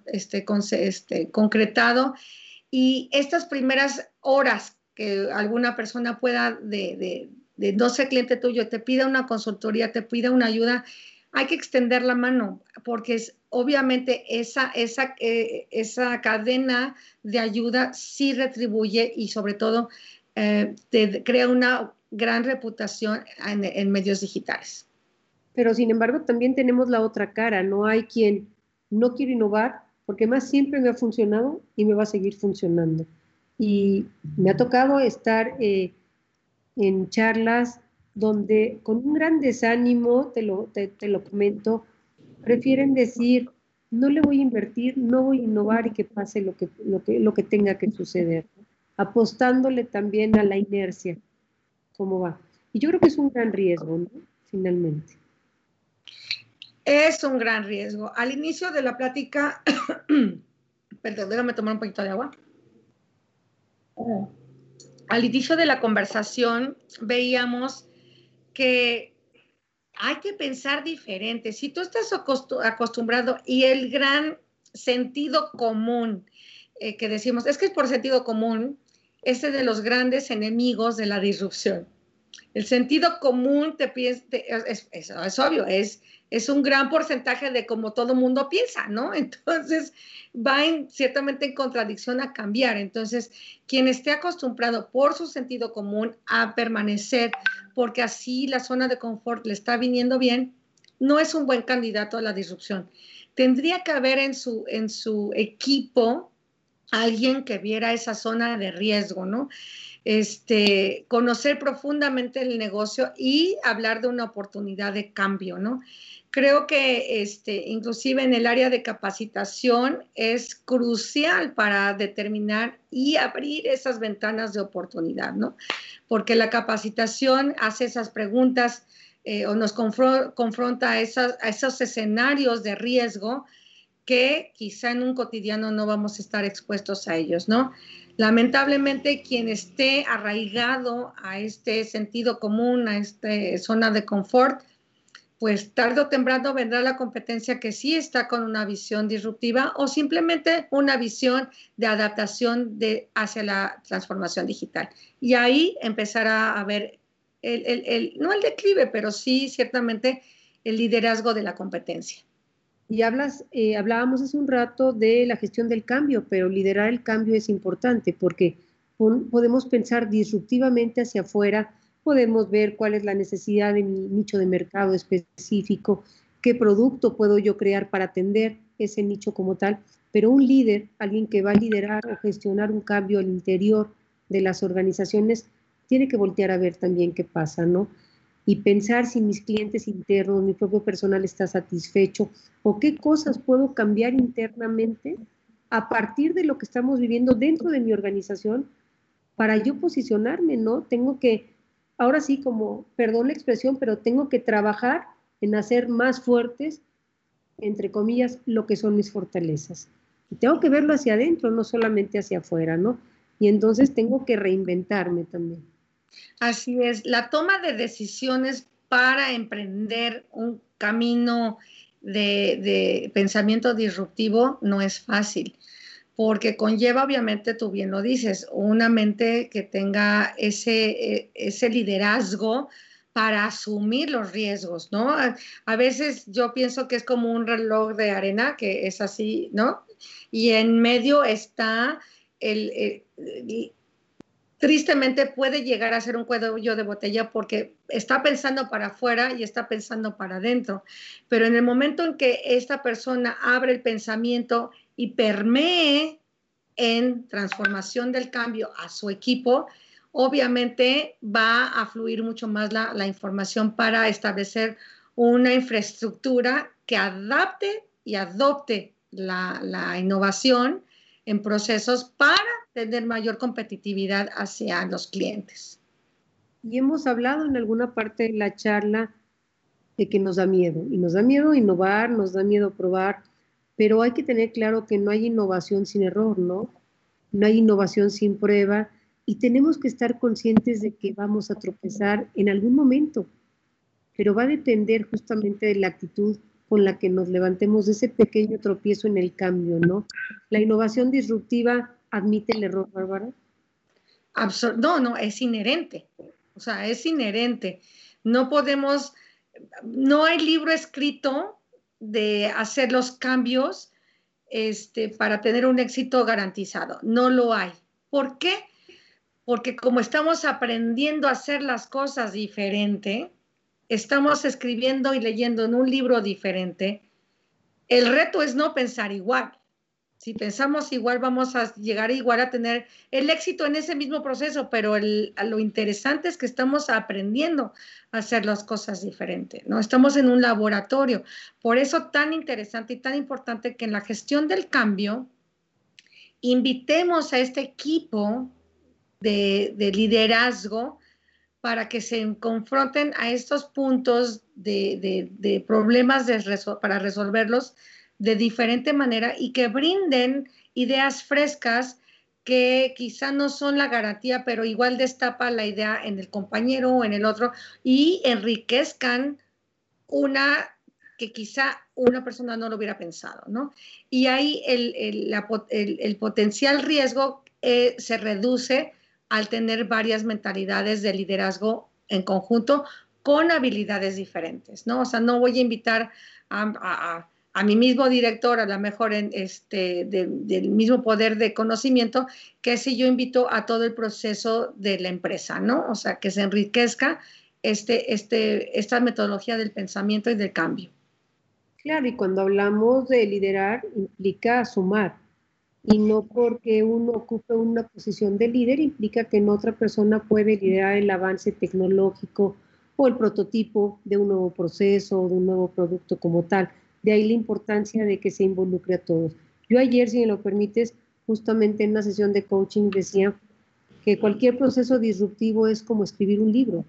Speaker 2: este, este, concretado y estas primeras horas que alguna persona pueda de, de, de no ser cliente tuyo, te pida una consultoría, te pida una ayuda, hay que extender la mano porque es, obviamente esa, esa, eh, esa cadena de ayuda sí retribuye y sobre todo eh, te crea una gran reputación en, medios digitales.
Speaker 1: Pero sin embargo también tenemos la otra cara, no hay quien no quiere innovar porque más siempre me ha funcionado y me va a seguir funcionando. Y me ha tocado estar eh, en charlas donde con un gran desánimo, te lo, te, lo comento, prefieren decir, no le voy a invertir, no voy a innovar y que pase lo que, lo que, lo que tenga que suceder, apostándole también a la inercia, cómo va. Y yo creo que es un gran riesgo, ¿no? Finalmente.
Speaker 2: Es un gran riesgo. Al inicio de la plática, perdón, déjame tomar un poquito de agua. Al inicio de la conversación veíamos que hay que pensar diferente. Si tú estás acostumbrado y el gran sentido común eh, que decimos, es que es por sentido común, ese de los grandes enemigos de la disrupción. El sentido común te, es, es, obvio, es, es un gran porcentaje de como todo mundo piensa, ¿no? Entonces va ciertamente en contradicción a cambiar. Entonces, quien esté acostumbrado por su sentido común a permanecer, porque así la zona de confort le está viniendo bien, no es un buen candidato a la disrupción. Tendría que haber en su, en su equipo alguien que viera esa zona de riesgo, ¿no? este, conocer profundamente el negocio y hablar de una oportunidad de cambio, ¿no? Creo que este, inclusive en el área de capacitación es crucial para determinar y abrir esas ventanas de oportunidad, ¿no? Porque la capacitación hace esas preguntas eh, o nos confronta a, a esos escenarios de riesgo que quizá en un cotidiano no vamos a estar expuestos a ellos, ¿no? Lamentablemente, quien esté arraigado a este sentido común, a esta zona de confort, pues tarde o temprano vendrá la competencia que sí está con una visión disruptiva o simplemente una visión de adaptación hacia la transformación digital. Y ahí empezará a haber, el, no el declive, pero sí ciertamente el liderazgo de la competencia.
Speaker 1: Y hablas, eh, hablábamos hace un rato de la gestión del cambio, pero liderar el cambio es importante porque podemos pensar disruptivamente hacia afuera, podemos ver cuál es la necesidad de mi nicho de mercado específico, qué producto puedo yo crear para atender ese nicho como tal, pero un líder, alguien que va a liderar o gestionar un cambio al interior de las organizaciones, tiene que voltear a ver también qué pasa, ¿no? y pensar si mis clientes internos, mi propio personal está satisfecho o qué cosas puedo cambiar internamente a partir de lo que estamos viviendo dentro de mi organización para yo posicionarme, ¿no? Tengo que, ahora sí, como, perdón la expresión, pero tengo que trabajar en hacer más fuertes, entre comillas, lo que son mis fortalezas. Y tengo que verlo hacia adentro, no solamente hacia afuera, ¿no? Y entonces tengo que reinventarme también.
Speaker 2: Así es, la toma de decisiones para emprender un camino de, pensamiento disruptivo no es fácil, porque conlleva, obviamente, tú bien lo dices, una mente que tenga ese, ese liderazgo para asumir los riesgos, ¿no? A, veces yo pienso que es como un reloj de arena, que es así, ¿no? Y en medio está el, tristemente puede llegar a ser un cuello de botella porque está pensando para afuera y está pensando para adentro. Pero en el momento en que esta persona abre el pensamiento y permee en transformación del cambio a su equipo, obviamente va a fluir mucho más la, información para establecer una infraestructura que adapte y adopte la, la innovación en procesos para tener mayor competitividad hacia los clientes.
Speaker 1: Y hemos hablado en alguna parte de la charla de que nos da miedo, y nos da miedo innovar, nos da miedo probar, pero hay que tener claro que no hay innovación sin error, ¿no? No hay innovación sin prueba y tenemos que estar conscientes de que vamos a tropezar en algún momento, pero va a depender justamente de la actitud con la que nos levantemos de ese pequeño tropiezo en el cambio, ¿no? La innovación disruptiva admite el error, Bárbara?
Speaker 2: no, no, es inherente. O sea, es inherente. No podemos, no hay libro escrito de hacer los cambios este, para tener un éxito garantizado. No lo hay. ¿Por qué? Porque como estamos aprendiendo a hacer las cosas diferente, estamos escribiendo y leyendo en un libro diferente, el reto es no pensar igual si pensamos igual, vamos a llegar igual a tener el éxito en ese mismo proceso, pero lo interesante es que estamos aprendiendo a hacer las cosas diferentes, ¿no? Estamos en un laboratorio. Por eso tan interesante y tan importante que en la gestión del cambio invitemos a este equipo de, liderazgo para que se confronten a estos puntos de, problemas para resolverlos de diferente manera y que brinden ideas frescas que quizá no son la garantía, pero igual destapa la idea en el compañero o en el otro y enriquezcan una que quizá una persona no lo hubiera pensado, ¿no? Y ahí el, potencial riesgo eh, se reduce al tener varias mentalidades de liderazgo en conjunto con habilidades diferentes, ¿no? O sea, no voy a invitar a mi mismo director, a lo mejor en este, del mismo poder de conocimiento, que si yo invito a todo el proceso de la empresa, ¿no? O sea, que se enriquezca este, este, esta metodología del pensamiento y del cambio.
Speaker 1: Claro, y cuando hablamos de liderar, implica sumar. Y no porque uno ocupe una posición de líder, implica que en otra persona puede liderar el avance tecnológico o el prototipo de un nuevo proceso o de un nuevo producto como tal de ahí la importancia de que se involucre a todos. Yo ayer, si me lo permites, justamente en una sesión de coaching decía que cualquier proceso disruptivo es como escribir un libro.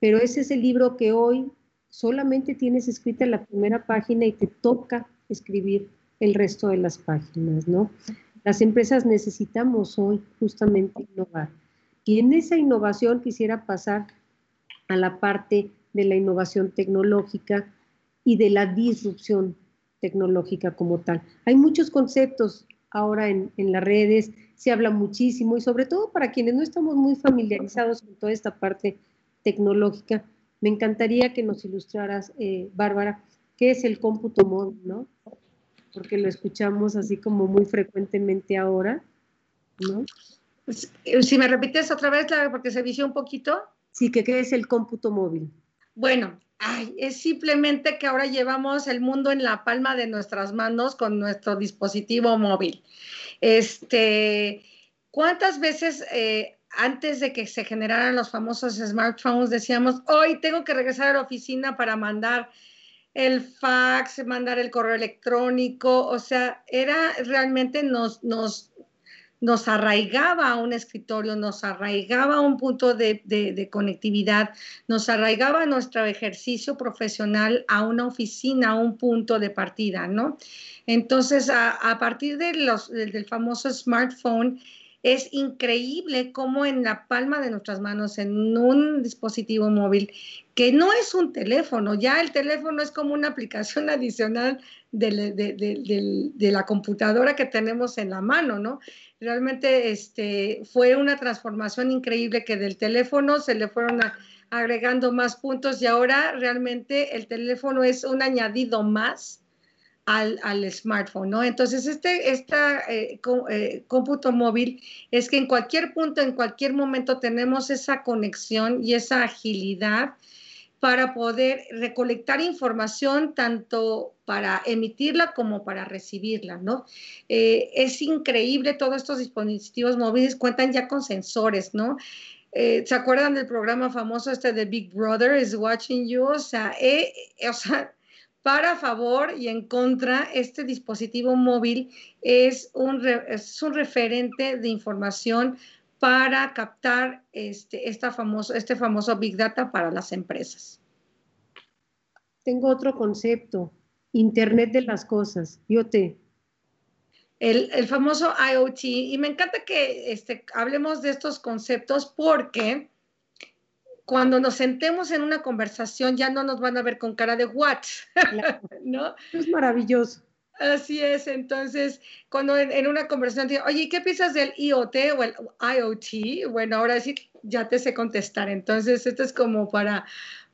Speaker 1: Pero ese es el libro que hoy solamente tienes escrita la primera página y te toca escribir el resto de las páginas, ¿no? Las empresas necesitamos hoy justamente innovar. Y en esa innovación quisiera pasar a la parte de la innovación tecnológica, y de la disrupción tecnológica como tal. Hay muchos conceptos ahora en, las redes, se habla muchísimo y sobre todo para quienes no estamos muy familiarizados con toda esta parte tecnológica, me encantaría que nos ilustraras, eh, Bárbara, qué es el cómputo móvil, ¿no? Porque lo escuchamos así como muy frecuentemente ahora, ¿no?
Speaker 2: Pues, eh, si me repites otra vez, porque se vició un poquito.
Speaker 1: Sí, que qué es el cómputo móvil.
Speaker 2: Bueno, Ay, es simplemente que ahora llevamos el mundo en la palma de nuestras manos con nuestro dispositivo móvil. Este, ¿cuántas veces eh, antes de que se generaran los famosos smartphones decíamos, hoy tengo que regresar a la oficina para mandar el fax, mandar el correo electrónico? O sea, era realmente nos, nos, nos arraigaba a un escritorio, nos arraigaba a un punto de, conectividad, nos arraigaba nuestro ejercicio profesional a una oficina, a un punto de partida, ¿no? Entonces, a, partir de del famoso smartphone, es increíble cómo en la palma de nuestras manos, en un dispositivo móvil, que no es un teléfono, ya el teléfono es como una aplicación adicional de, la computadora que tenemos en la mano, ¿no? Realmente este, fue una transformación increíble que del teléfono se le fueron agregando más puntos y ahora realmente el teléfono es un añadido más al, smartphone, ¿no? Entonces, este esta, eh, eh, cómputo móvil es que en cualquier punto, en cualquier momento tenemos esa conexión y esa agilidad para poder recolectar información tanto para emitirla como para recibirla, ¿no? Eh, es increíble, todos estos dispositivos móviles cuentan ya con sensores, ¿no? ¿Se acuerdan del programa famoso este de Big Brother is Watching You? O sea, o sea para favor y en contra, este dispositivo móvil es un, es un referente de información para captar este, esta famoso, este famoso Big Data para las empresas.
Speaker 1: Tengo otro concepto, Internet de las Cosas, IoT.
Speaker 2: El, el famoso IoT, y me encanta que este, hablemos de estos conceptos porque cuando nos sentemos en una conversación ya no nos van a ver con cara de what, ¿no?
Speaker 1: Es maravilloso.
Speaker 2: Así es, entonces, cuando en, una conversación digo, oye, ¿qué piensas del IoT o el IoT? Bueno, ahora sí ya te sé contestar. Entonces, esto es como para,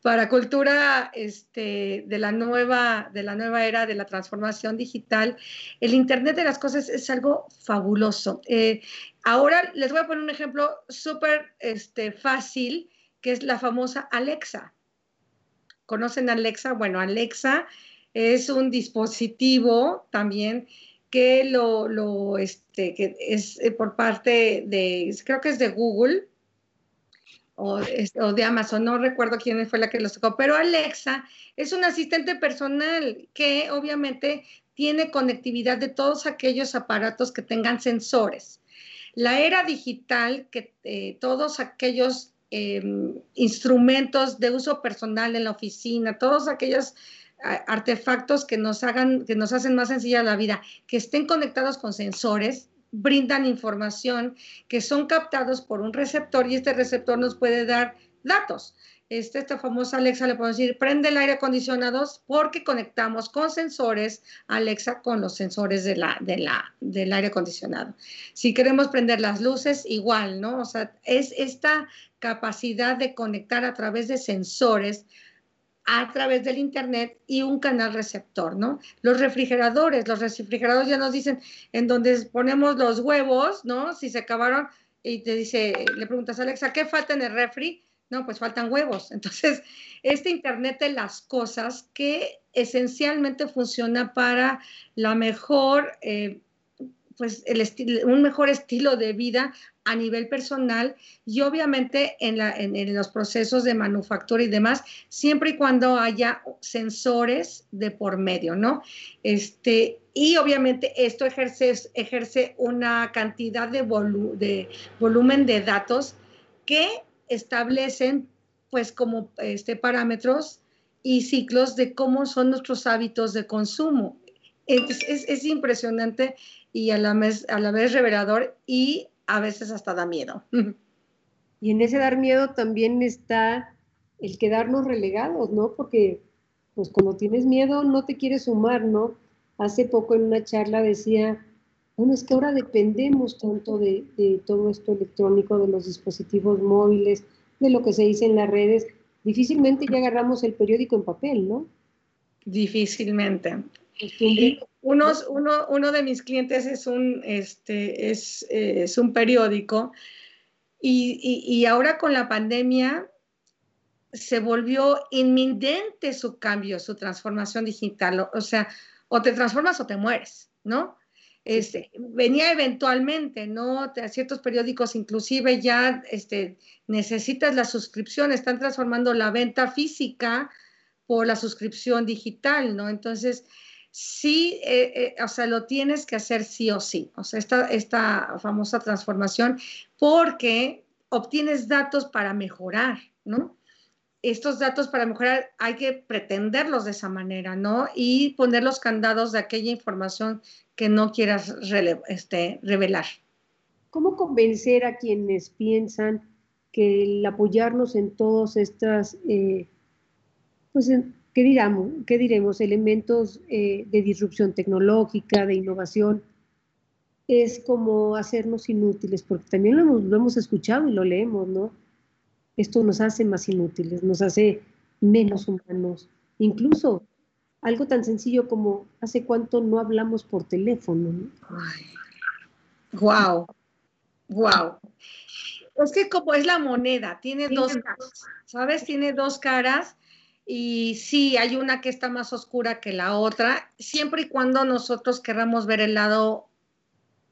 Speaker 2: para cultura este, de, la nueva, de la nueva era de la transformación digital. El Internet de las Cosas es algo fabuloso. Eh, ahora les voy a poner un ejemplo súper este, fácil que es la famosa Alexa. ¿Conocen Alexa? Bueno, Alexa es un dispositivo también que lo, este, que es eh, por parte de, creo que es de Google o, de Amazon, no recuerdo quién fue la que lo sacó, pero Alexa es un asistente personal que obviamente tiene conectividad de todos aquellos aparatos que tengan sensores. La era digital, que eh, todos aquellos Em, instrumentos de uso personal en la oficina, todos aquellos artefactos que nos hagan, que nos hacen más sencilla la vida, que estén conectados con sensores, brindan información que son captados por un receptor y este receptor nos puede dar datos este, esta famosa Alexa le podemos decir, prende el aire acondicionado porque conectamos con sensores Alexa con los sensores del aire acondicionado. Si queremos prender las luces, igual, ¿no? O sea, es esta capacidad de conectar a través de sensores a través del internet y un canal receptor, ¿no? Los refrigeradores, los refrigeradores ya nos dicen en donde ponemos los huevos, ¿no? Si se acabaron y te dice, le preguntas a Alexa, ¿qué falta en el refri? No, pues faltan huevos. Entonces, este Internet de las cosas que esencialmente funciona para la mejor, eh, pues el un mejor estilo de vida a nivel personal y obviamente en, la, en, los procesos de manufactura y demás, siempre y cuando haya sensores de por medio, ¿no? Este, y obviamente esto ejerce, ejerce una cantidad de, de volumen de datos que establecen pues como este, parámetros y ciclos de cómo son nuestros hábitos de consumo. es, impresionante y a la, vez, a la vez revelador y a veces hasta da miedo.
Speaker 1: Y en ese dar miedo también está el quedarnos relegados, ¿no? Porque pues como tienes miedo no te quieres sumar, ¿no? Hace poco en una charla decía, bueno, es que ahora dependemos tanto de, todo esto electrónico, de los dispositivos móviles, de lo que se dice en las redes. Difícilmente ya agarramos el periódico en papel, ¿no?
Speaker 2: Difícilmente. Unos, uno, uno, de mis clientes es un, este, es, es un periódico y, y, ahora con la pandemia se volvió inminente su cambio, su transformación digital. O sea, o te transformas o te mueres, ¿no? Este, venía eventualmente, ¿no? ciertos periódicos inclusive ya este, necesitas la suscripción, están transformando la venta física por la suscripción digital, ¿no? Entonces, sí, eh, eh, o sea, lo tienes que hacer sí o sí, o sea, esta, esta famosa transformación, porque obtienes datos para mejorar, ¿no? Estos datos para mejorar hay que pretenderlos de esa manera, ¿no? Y poner los candados de aquella información que no quieras este, revelar.
Speaker 1: ¿Cómo convencer a quienes piensan que el apoyarnos en todas estas, eh, pues, ¿qué, diramos, qué diremos? Elementos eh, de disrupción tecnológica, de innovación, es como hacernos inútiles, porque también lo hemos, lo hemos escuchado y lo leemos, ¿no? Esto nos hace más inútiles, nos hace menos humanos. Incluso algo tan sencillo como hace cuánto no hablamos por teléfono. ¿no?
Speaker 2: Wow, wow. Es que como es la moneda, tiene dos caras, ¿sabes? Tiene dos caras y sí, hay una que está más oscura que la otra, siempre y cuando nosotros querramos ver el lado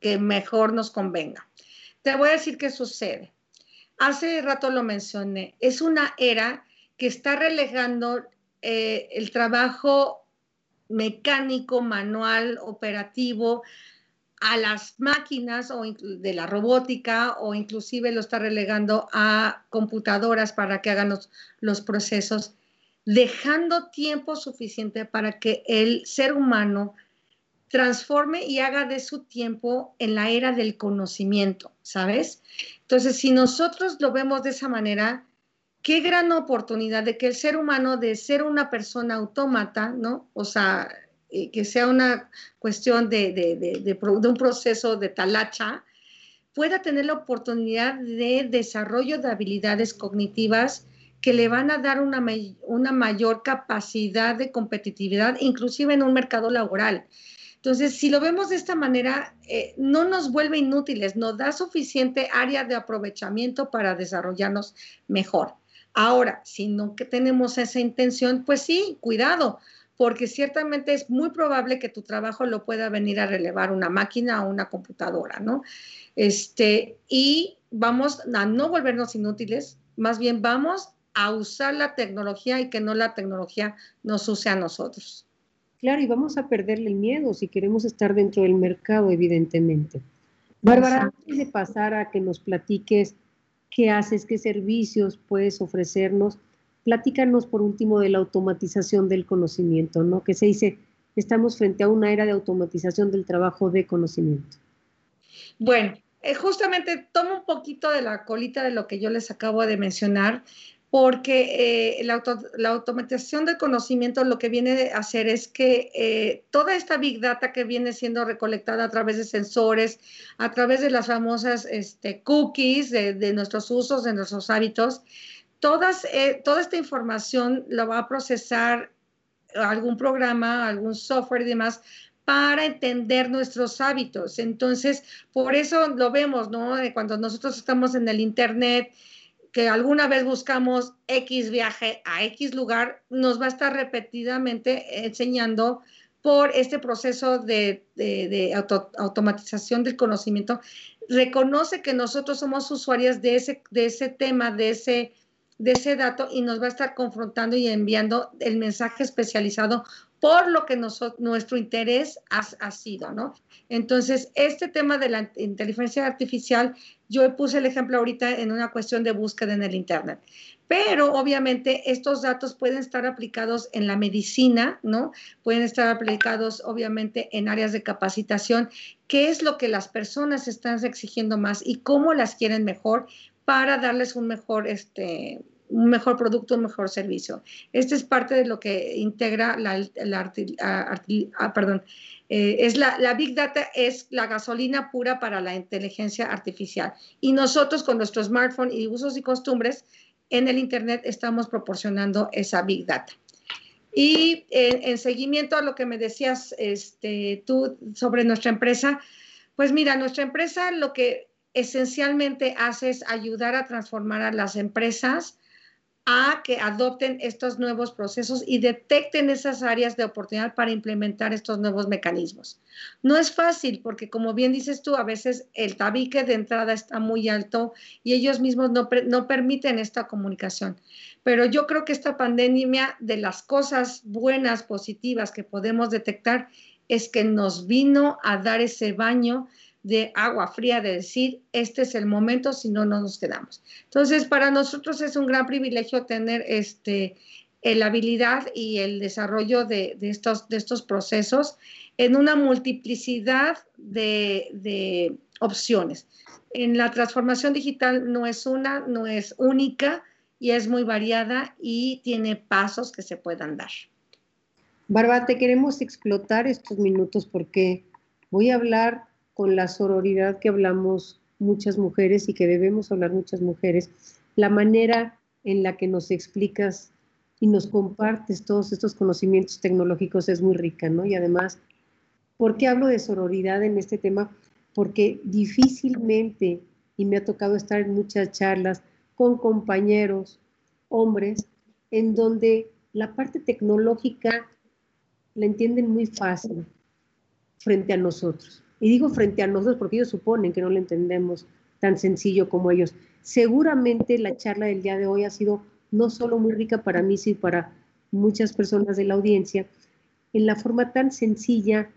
Speaker 2: que mejor nos convenga. Te voy a decir qué sucede. Hace rato lo mencioné, es una era que está relegando eh, el trabajo mecánico, manual, operativo, a las máquinas o de la robótica o inclusive lo está relegando a computadoras para que hagan los, procesos, dejando tiempo suficiente para que el ser humano transforme y haga de su tiempo en la era del conocimiento, ¿sabes? Entonces, si nosotros lo vemos de esa manera, qué gran oportunidad de que el ser humano, de ser una persona autómata, ¿no? O sea, eh, que sea una cuestión de, de, un proceso de talacha, pueda tener la oportunidad de desarrollo de habilidades cognitivas que le van a dar una, una mayor capacidad de competitividad, inclusive en un mercado laboral. Entonces, si lo vemos de esta manera, eh, no nos vuelve inútiles, nos da suficiente área de aprovechamiento para desarrollarnos mejor. Ahora, si no que tenemos esa intención, pues sí, cuidado, porque ciertamente es muy probable que tu trabajo lo pueda venir a relevar una máquina o una computadora, ¿no? Este, y vamos a no volvernos inútiles, más bien vamos a usar la tecnología y que no la tecnología nos use a nosotros.
Speaker 1: Claro, y vamos a perderle el miedo si queremos estar dentro del mercado, evidentemente. Bárbara, antes de pasar a que nos platiques qué haces, qué servicios puedes ofrecernos, Platícanos por último de la automatización del conocimiento, ¿no? Que se dice, estamos frente a una era de automatización del trabajo de conocimiento.
Speaker 2: Bueno, eh, justamente tomo un poquito de la colita de lo que yo les acabo de mencionar, porque eh, la, automatización del conocimiento lo que viene a hacer es que eh, toda esta big data que viene siendo recolectada a través de sensores, a través de las famosas este, cookies de, nuestros usos, de nuestros hábitos, eh, toda esta información la va a procesar algún programa, algún software y demás para entender nuestros hábitos. Entonces, por eso lo vemos, ¿no? Cuando nosotros estamos en el Internet, que alguna vez buscamos X viaje a X lugar, nos va a estar repetidamente enseñando por este proceso de, automatización del conocimiento. Reconoce que nosotros somos usuarios de ese, de ese tema, de ese de ese dato y nos va a estar confrontando y enviando el mensaje especializado por lo que nuestro interés ha, sido, ¿no? Entonces, este tema de la inteligencia artificial, yo puse el ejemplo ahorita en una cuestión de búsqueda en el Internet. Pero obviamente estos datos pueden estar aplicados en la medicina, ¿no? Pueden estar aplicados obviamente en áreas de capacitación. ¿Qué es lo que las personas están exigiendo más y cómo las quieren mejor? para darles un mejor, este, un mejor producto, un mejor servicio. Este es parte de lo que integra la, ah, perdón, eh, es la, la, Big Data es la gasolina pura para la inteligencia artificial. Y nosotros con nuestro smartphone y usos y costumbres en el Internet estamos proporcionando esa Big Data. Y en, seguimiento a lo que me decías este, tú sobre nuestra empresa, pues mira, nuestra empresa lo que esencialmente hace es ayudar a transformar a las empresas a que adopten estos nuevos procesos y detecten esas áreas de oportunidad para implementar estos nuevos mecanismos. No es fácil porque, como bien dices tú, a veces el tabique de entrada está muy alto y ellos mismos no, no permiten esta comunicación. Pero yo creo que esta pandemia, de las cosas buenas, positivas que podemos detectar, es que nos vino a dar ese baño de agua fría, de decir, este es el momento, si no, no nos quedamos. Entonces, para nosotros es un gran privilegio tener este, la habilidad y el desarrollo de, estos, de estos procesos en una multiplicidad de, de opciones. En la transformación digital no es una, no es única y es muy variada y tiene pasos que se puedan dar.
Speaker 1: Barba, te queremos explotar estos minutos porque voy a hablar con la sororidad que hablamos muchas mujeres y que debemos hablar muchas mujeres, la manera en la que nos explicas y nos compartes todos estos conocimientos tecnológicos es muy rica, ¿no? Y además, ¿por qué hablo de sororidad en este tema? Porque difícilmente, y me ha tocado estar en muchas charlas con compañeros, hombres, en donde la parte tecnológica la entienden muy fácil frente a nosotros. Y digo frente a nosotros porque ellos suponen que no lo entendemos tan sencillo como ellos. Seguramente la charla del día de hoy ha sido no solo muy rica para mí, sino para muchas personas de la audiencia, en la forma tan sencilla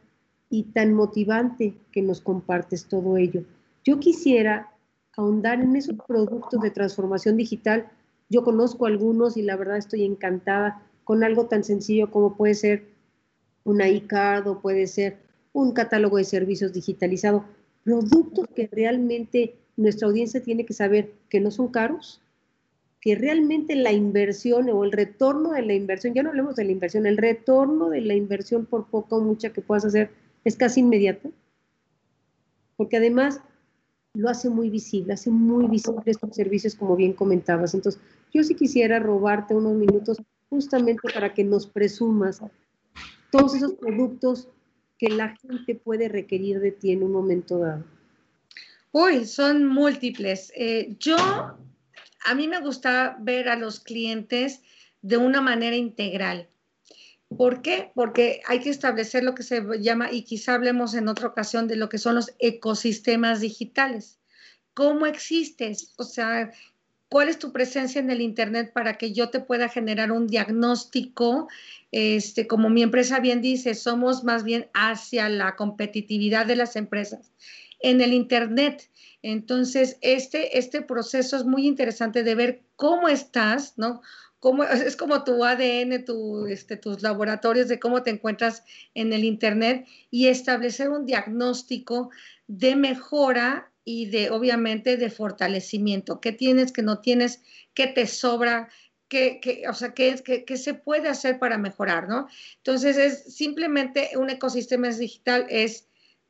Speaker 1: y tan motivante que nos compartes todo ello. Yo quisiera ahondar en esos productos de transformación digital. Yo conozco algunos y la verdad estoy encantada con algo tan sencillo como puede ser una iCard o puede ser un catálogo de servicios digitalizado, productos que realmente nuestra audiencia tiene que saber que no son caros, que realmente la inversión o el retorno de la inversión, ya no hablemos de la inversión, el retorno de la inversión por poco o mucha que puedas hacer es casi inmediato, porque además lo hace muy visible, hace muy visible estos servicios como bien comentabas. Entonces, yo sí quisiera robarte unos minutos justamente para que nos presumas todos esos productos que la gente puede requerir de ti en un momento dado?
Speaker 2: Uy, son múltiples. Eh, yo, a mí me gusta ver a los clientes de una manera integral. ¿Por qué? Porque hay que establecer lo que se llama, y quizá hablemos en otra ocasión de lo que son los ecosistemas digitales. ¿Cómo existes? O sea, ¿cuál es tu presencia en el Internet para que yo te pueda generar un diagnóstico este, como mi empresa bien dice, somos más bien hacia la competitividad de las empresas en el Internet. Entonces, este, este proceso es muy interesante de ver cómo estás, ¿no? Cómo, es como tu ADN, tu, este, tus laboratorios de cómo te encuentras en el Internet y establecer un diagnóstico de mejora y de, obviamente, de fortalecimiento. ¿Qué tienes, qué no tienes, qué te sobra, qué, o sea, qué, qué, se puede hacer para mejorar, ¿no? Entonces, es simplemente un ecosistema digital, es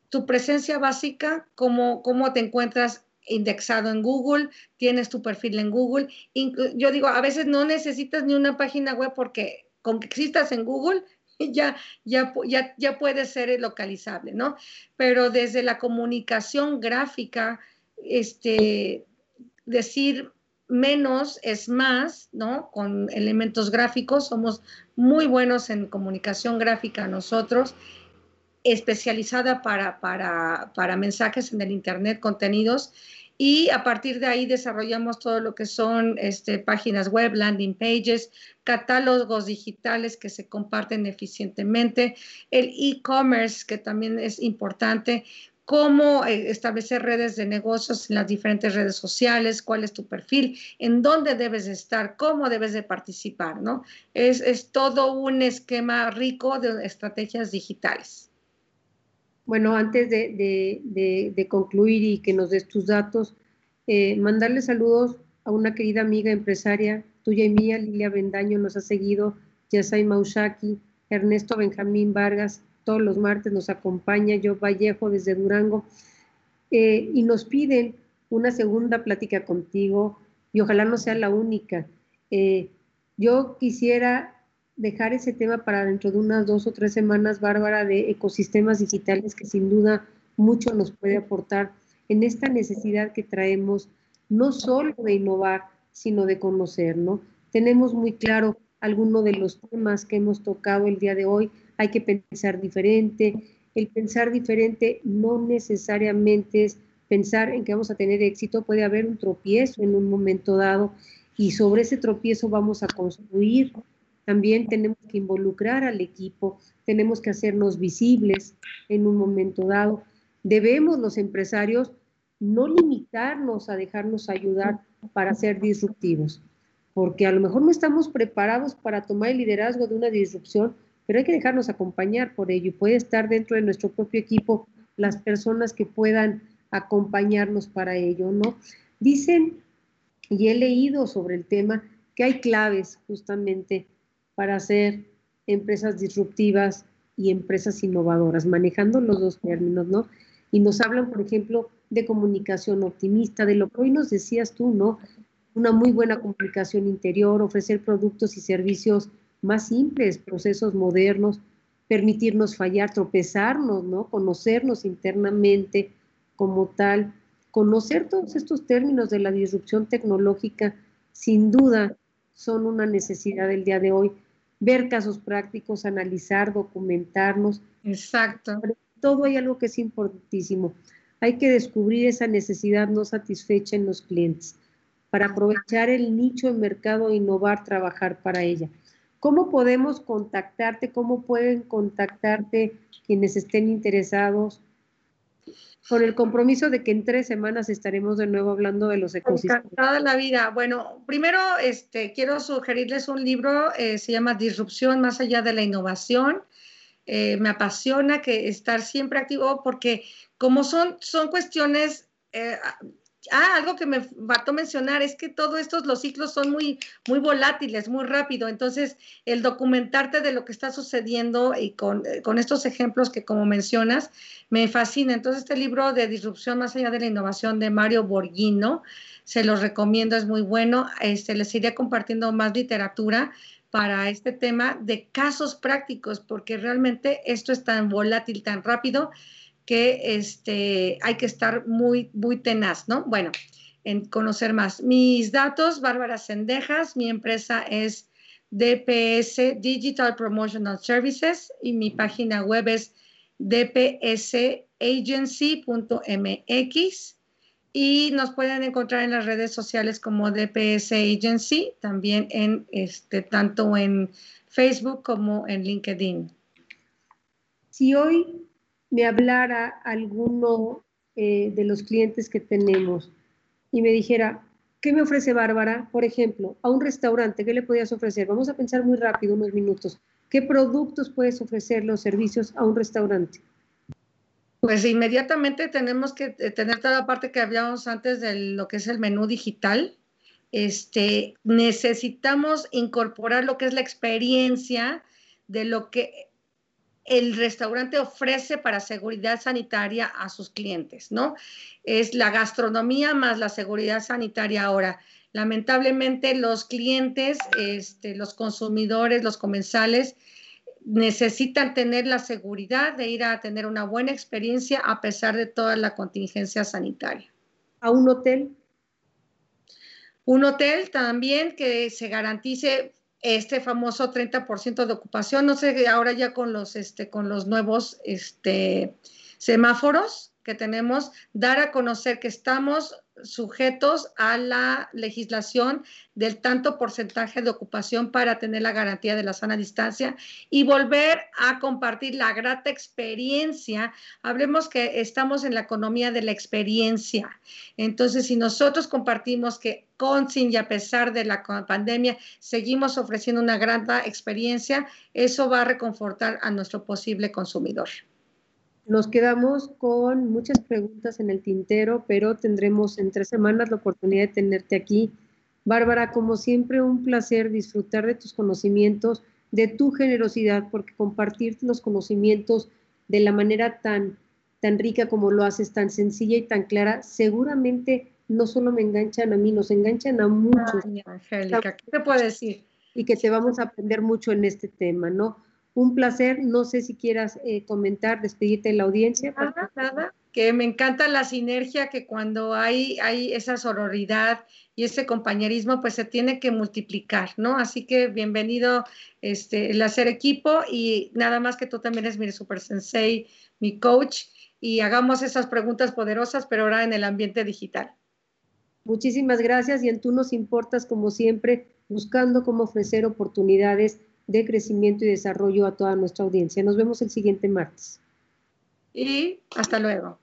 Speaker 2: tu presencia básica, cómo, cómo te encuentras indexado en Google, tienes tu perfil en Google. Yo digo, a veces no necesitas ni una página web porque con que existas en Google ya, ya, ya, ya puede ser localizable, ¿no? Pero desde la comunicación gráfica, este, decir menos es más, ¿no? Con elementos gráficos, somos muy buenos en comunicación gráfica nosotros, especializada para, para, para mensajes en el Internet, contenidos, y a partir de ahí desarrollamos todo lo que son este, páginas web, landing pages, catálogos digitales que se comparten eficientemente, el e-commerce, que también es importante, cómo eh, establecer redes de negocios en las diferentes redes sociales, cuál es tu perfil, en dónde debes estar, cómo debes de participar, ¿no? Es, es todo un esquema rico de estrategias digitales.
Speaker 1: Bueno, antes de, de, concluir y que nos des tus datos, eh, mandarle saludos a una querida amiga empresaria tuya y mía, Lilia Bendaño, nos ha seguido, Yasai Maushaki, Ernesto Benjamín Vargas, todos los martes nos acompaña, yo Vallejo desde Durango, eh, y nos piden una segunda plática contigo y ojalá no sea la única. Eh, yo quisiera dejar ese tema para dentro de unas dos o tres semanas, Bárbara, de ecosistemas digitales que sin duda mucho nos puede aportar en esta necesidad que traemos, no solo de innovar, sino de conocer, ¿no? tenemos muy claro alguno de los temas que hemos tocado el día de hoy, hay que pensar diferente. El pensar diferente no necesariamente es pensar en que vamos a tener éxito, puede haber un tropiezo en un momento dado y sobre ese tropiezo vamos a construir. También tenemos que involucrar al equipo, tenemos que hacernos visibles en un momento dado. Debemos los empresarios no limitarnos a dejarnos ayudar para ser disruptivos, porque a lo mejor no estamos preparados para tomar el liderazgo de una disrupción, pero hay que dejarnos acompañar por ello puede estar dentro de nuestro propio equipo las personas que puedan acompañarnos para ello, ¿no? Dicen, y he leído sobre el tema, que hay claves justamente para hacer empresas disruptivas y empresas innovadoras, manejando los dos términos, ¿no? Y nos hablan, por ejemplo, de comunicación optimista, de lo que hoy nos decías tú, ¿no? Una muy buena comunicación interior, ofrecer productos y servicios más simples, procesos modernos, permitirnos fallar, tropezarnos, ¿no? Conocernos internamente como tal, conocer todos estos términos de la disrupción tecnológica, sin duda son una necesidad del día de hoy. Ver casos prácticos, analizar, documentarnos.
Speaker 2: Exacto.
Speaker 1: todo hay algo que es importantísimo. Hay que descubrir esa necesidad no satisfecha en los clientes para aprovechar el nicho de mercado e innovar, trabajar para ella. ¿Cómo podemos contactarte? ¿Cómo pueden contactarte quienes estén interesados? Con el compromiso de que en tres semanas estaremos de nuevo hablando de los ecosistemas.
Speaker 2: Encantada la vida. Bueno, primero este, quiero sugerirles un libro, eh, se llama Disrupción más allá de la innovación. Eh, me apasiona que estar siempre activo porque como son, son cuestiones eh, Ah, algo que me faltó mencionar es que todos estos, los ciclos son muy, muy volátiles, muy rápido. Entonces, el documentarte de lo que está sucediendo y con, eh, con, estos ejemplos que como mencionas, me fascina. Entonces, este libro de Disrupción más allá de la innovación de Mario Borghino, se los recomiendo, es muy bueno. Este, les iré compartiendo más literatura para este tema de casos prácticos, porque realmente esto es tan volátil, tan rápido que este, hay que estar muy, muy tenaz, ¿no? Bueno, en conocer más. Mis datos, Bárbara Sendejas, mi empresa es DPS Digital Promotional Services y mi página web es dpsagency.mx y nos pueden encontrar en las redes sociales como DPS Agency, también en este, tanto en Facebook como en LinkedIn.
Speaker 1: Si hoy me hablara alguno eh, de los clientes que tenemos y me dijera, ¿qué me ofrece Bárbara? Por ejemplo, a un restaurante, ¿qué le podías ofrecer? Vamos a pensar muy rápido, unos minutos. ¿Qué productos puedes ofrecer los servicios a un restaurante?
Speaker 2: Pues inmediatamente tenemos que tener toda la parte que hablábamos antes de lo que es el menú digital. Este, necesitamos incorporar lo que es la experiencia de lo que el restaurante ofrece para seguridad sanitaria a sus clientes, ¿no? Es la gastronomía más la seguridad sanitaria ahora. Lamentablemente los clientes, este, los consumidores, los comensales necesitan tener la seguridad de ir a tener una buena experiencia a pesar de toda la contingencia sanitaria.
Speaker 1: ¿A un hotel?
Speaker 2: Un hotel también que se garantice este famoso 30% de ocupación, no sé, ahora ya con los, este, con los nuevos este, semáforos que tenemos, dar a conocer que estamos sujetos a la legislación del tanto porcentaje de ocupación para tener la garantía de la sana distancia y volver a compartir la grata experiencia. Hablemos que estamos en la economía de la experiencia. Entonces, si nosotros compartimos que con, sin y a pesar de la pandemia seguimos ofreciendo una grata experiencia, eso va a reconfortar a nuestro posible consumidor.
Speaker 1: Nos quedamos con muchas preguntas en el tintero, pero tendremos en tres semanas la oportunidad de tenerte aquí. Bárbara, como siempre, un placer disfrutar de tus conocimientos, de tu generosidad, porque compartir los conocimientos de la manera tan, tan rica como lo haces, tan sencilla y tan clara, seguramente no solo me enganchan a mí, nos enganchan a muchos.
Speaker 2: Angélica, ¿qué te puedo decir?
Speaker 1: Y que te vamos a aprender mucho en este tema, ¿no? Un placer, no sé si quieras eh, comentar, despedirte de la audiencia.
Speaker 2: Nada, nada, que me encanta la sinergia que cuando hay, hay esa sororidad y ese compañerismo, pues se tiene que multiplicar, ¿no? Así que bienvenido este, el hacer equipo y nada más que tú también eres mi super sensei, mi coach, y hagamos esas preguntas poderosas, pero ahora en el ambiente digital.
Speaker 1: Muchísimas gracias y en tú nos importas como siempre, buscando cómo ofrecer oportunidades de crecimiento y desarrollo a toda nuestra audiencia. Nos vemos el siguiente martes.
Speaker 2: Y hasta luego.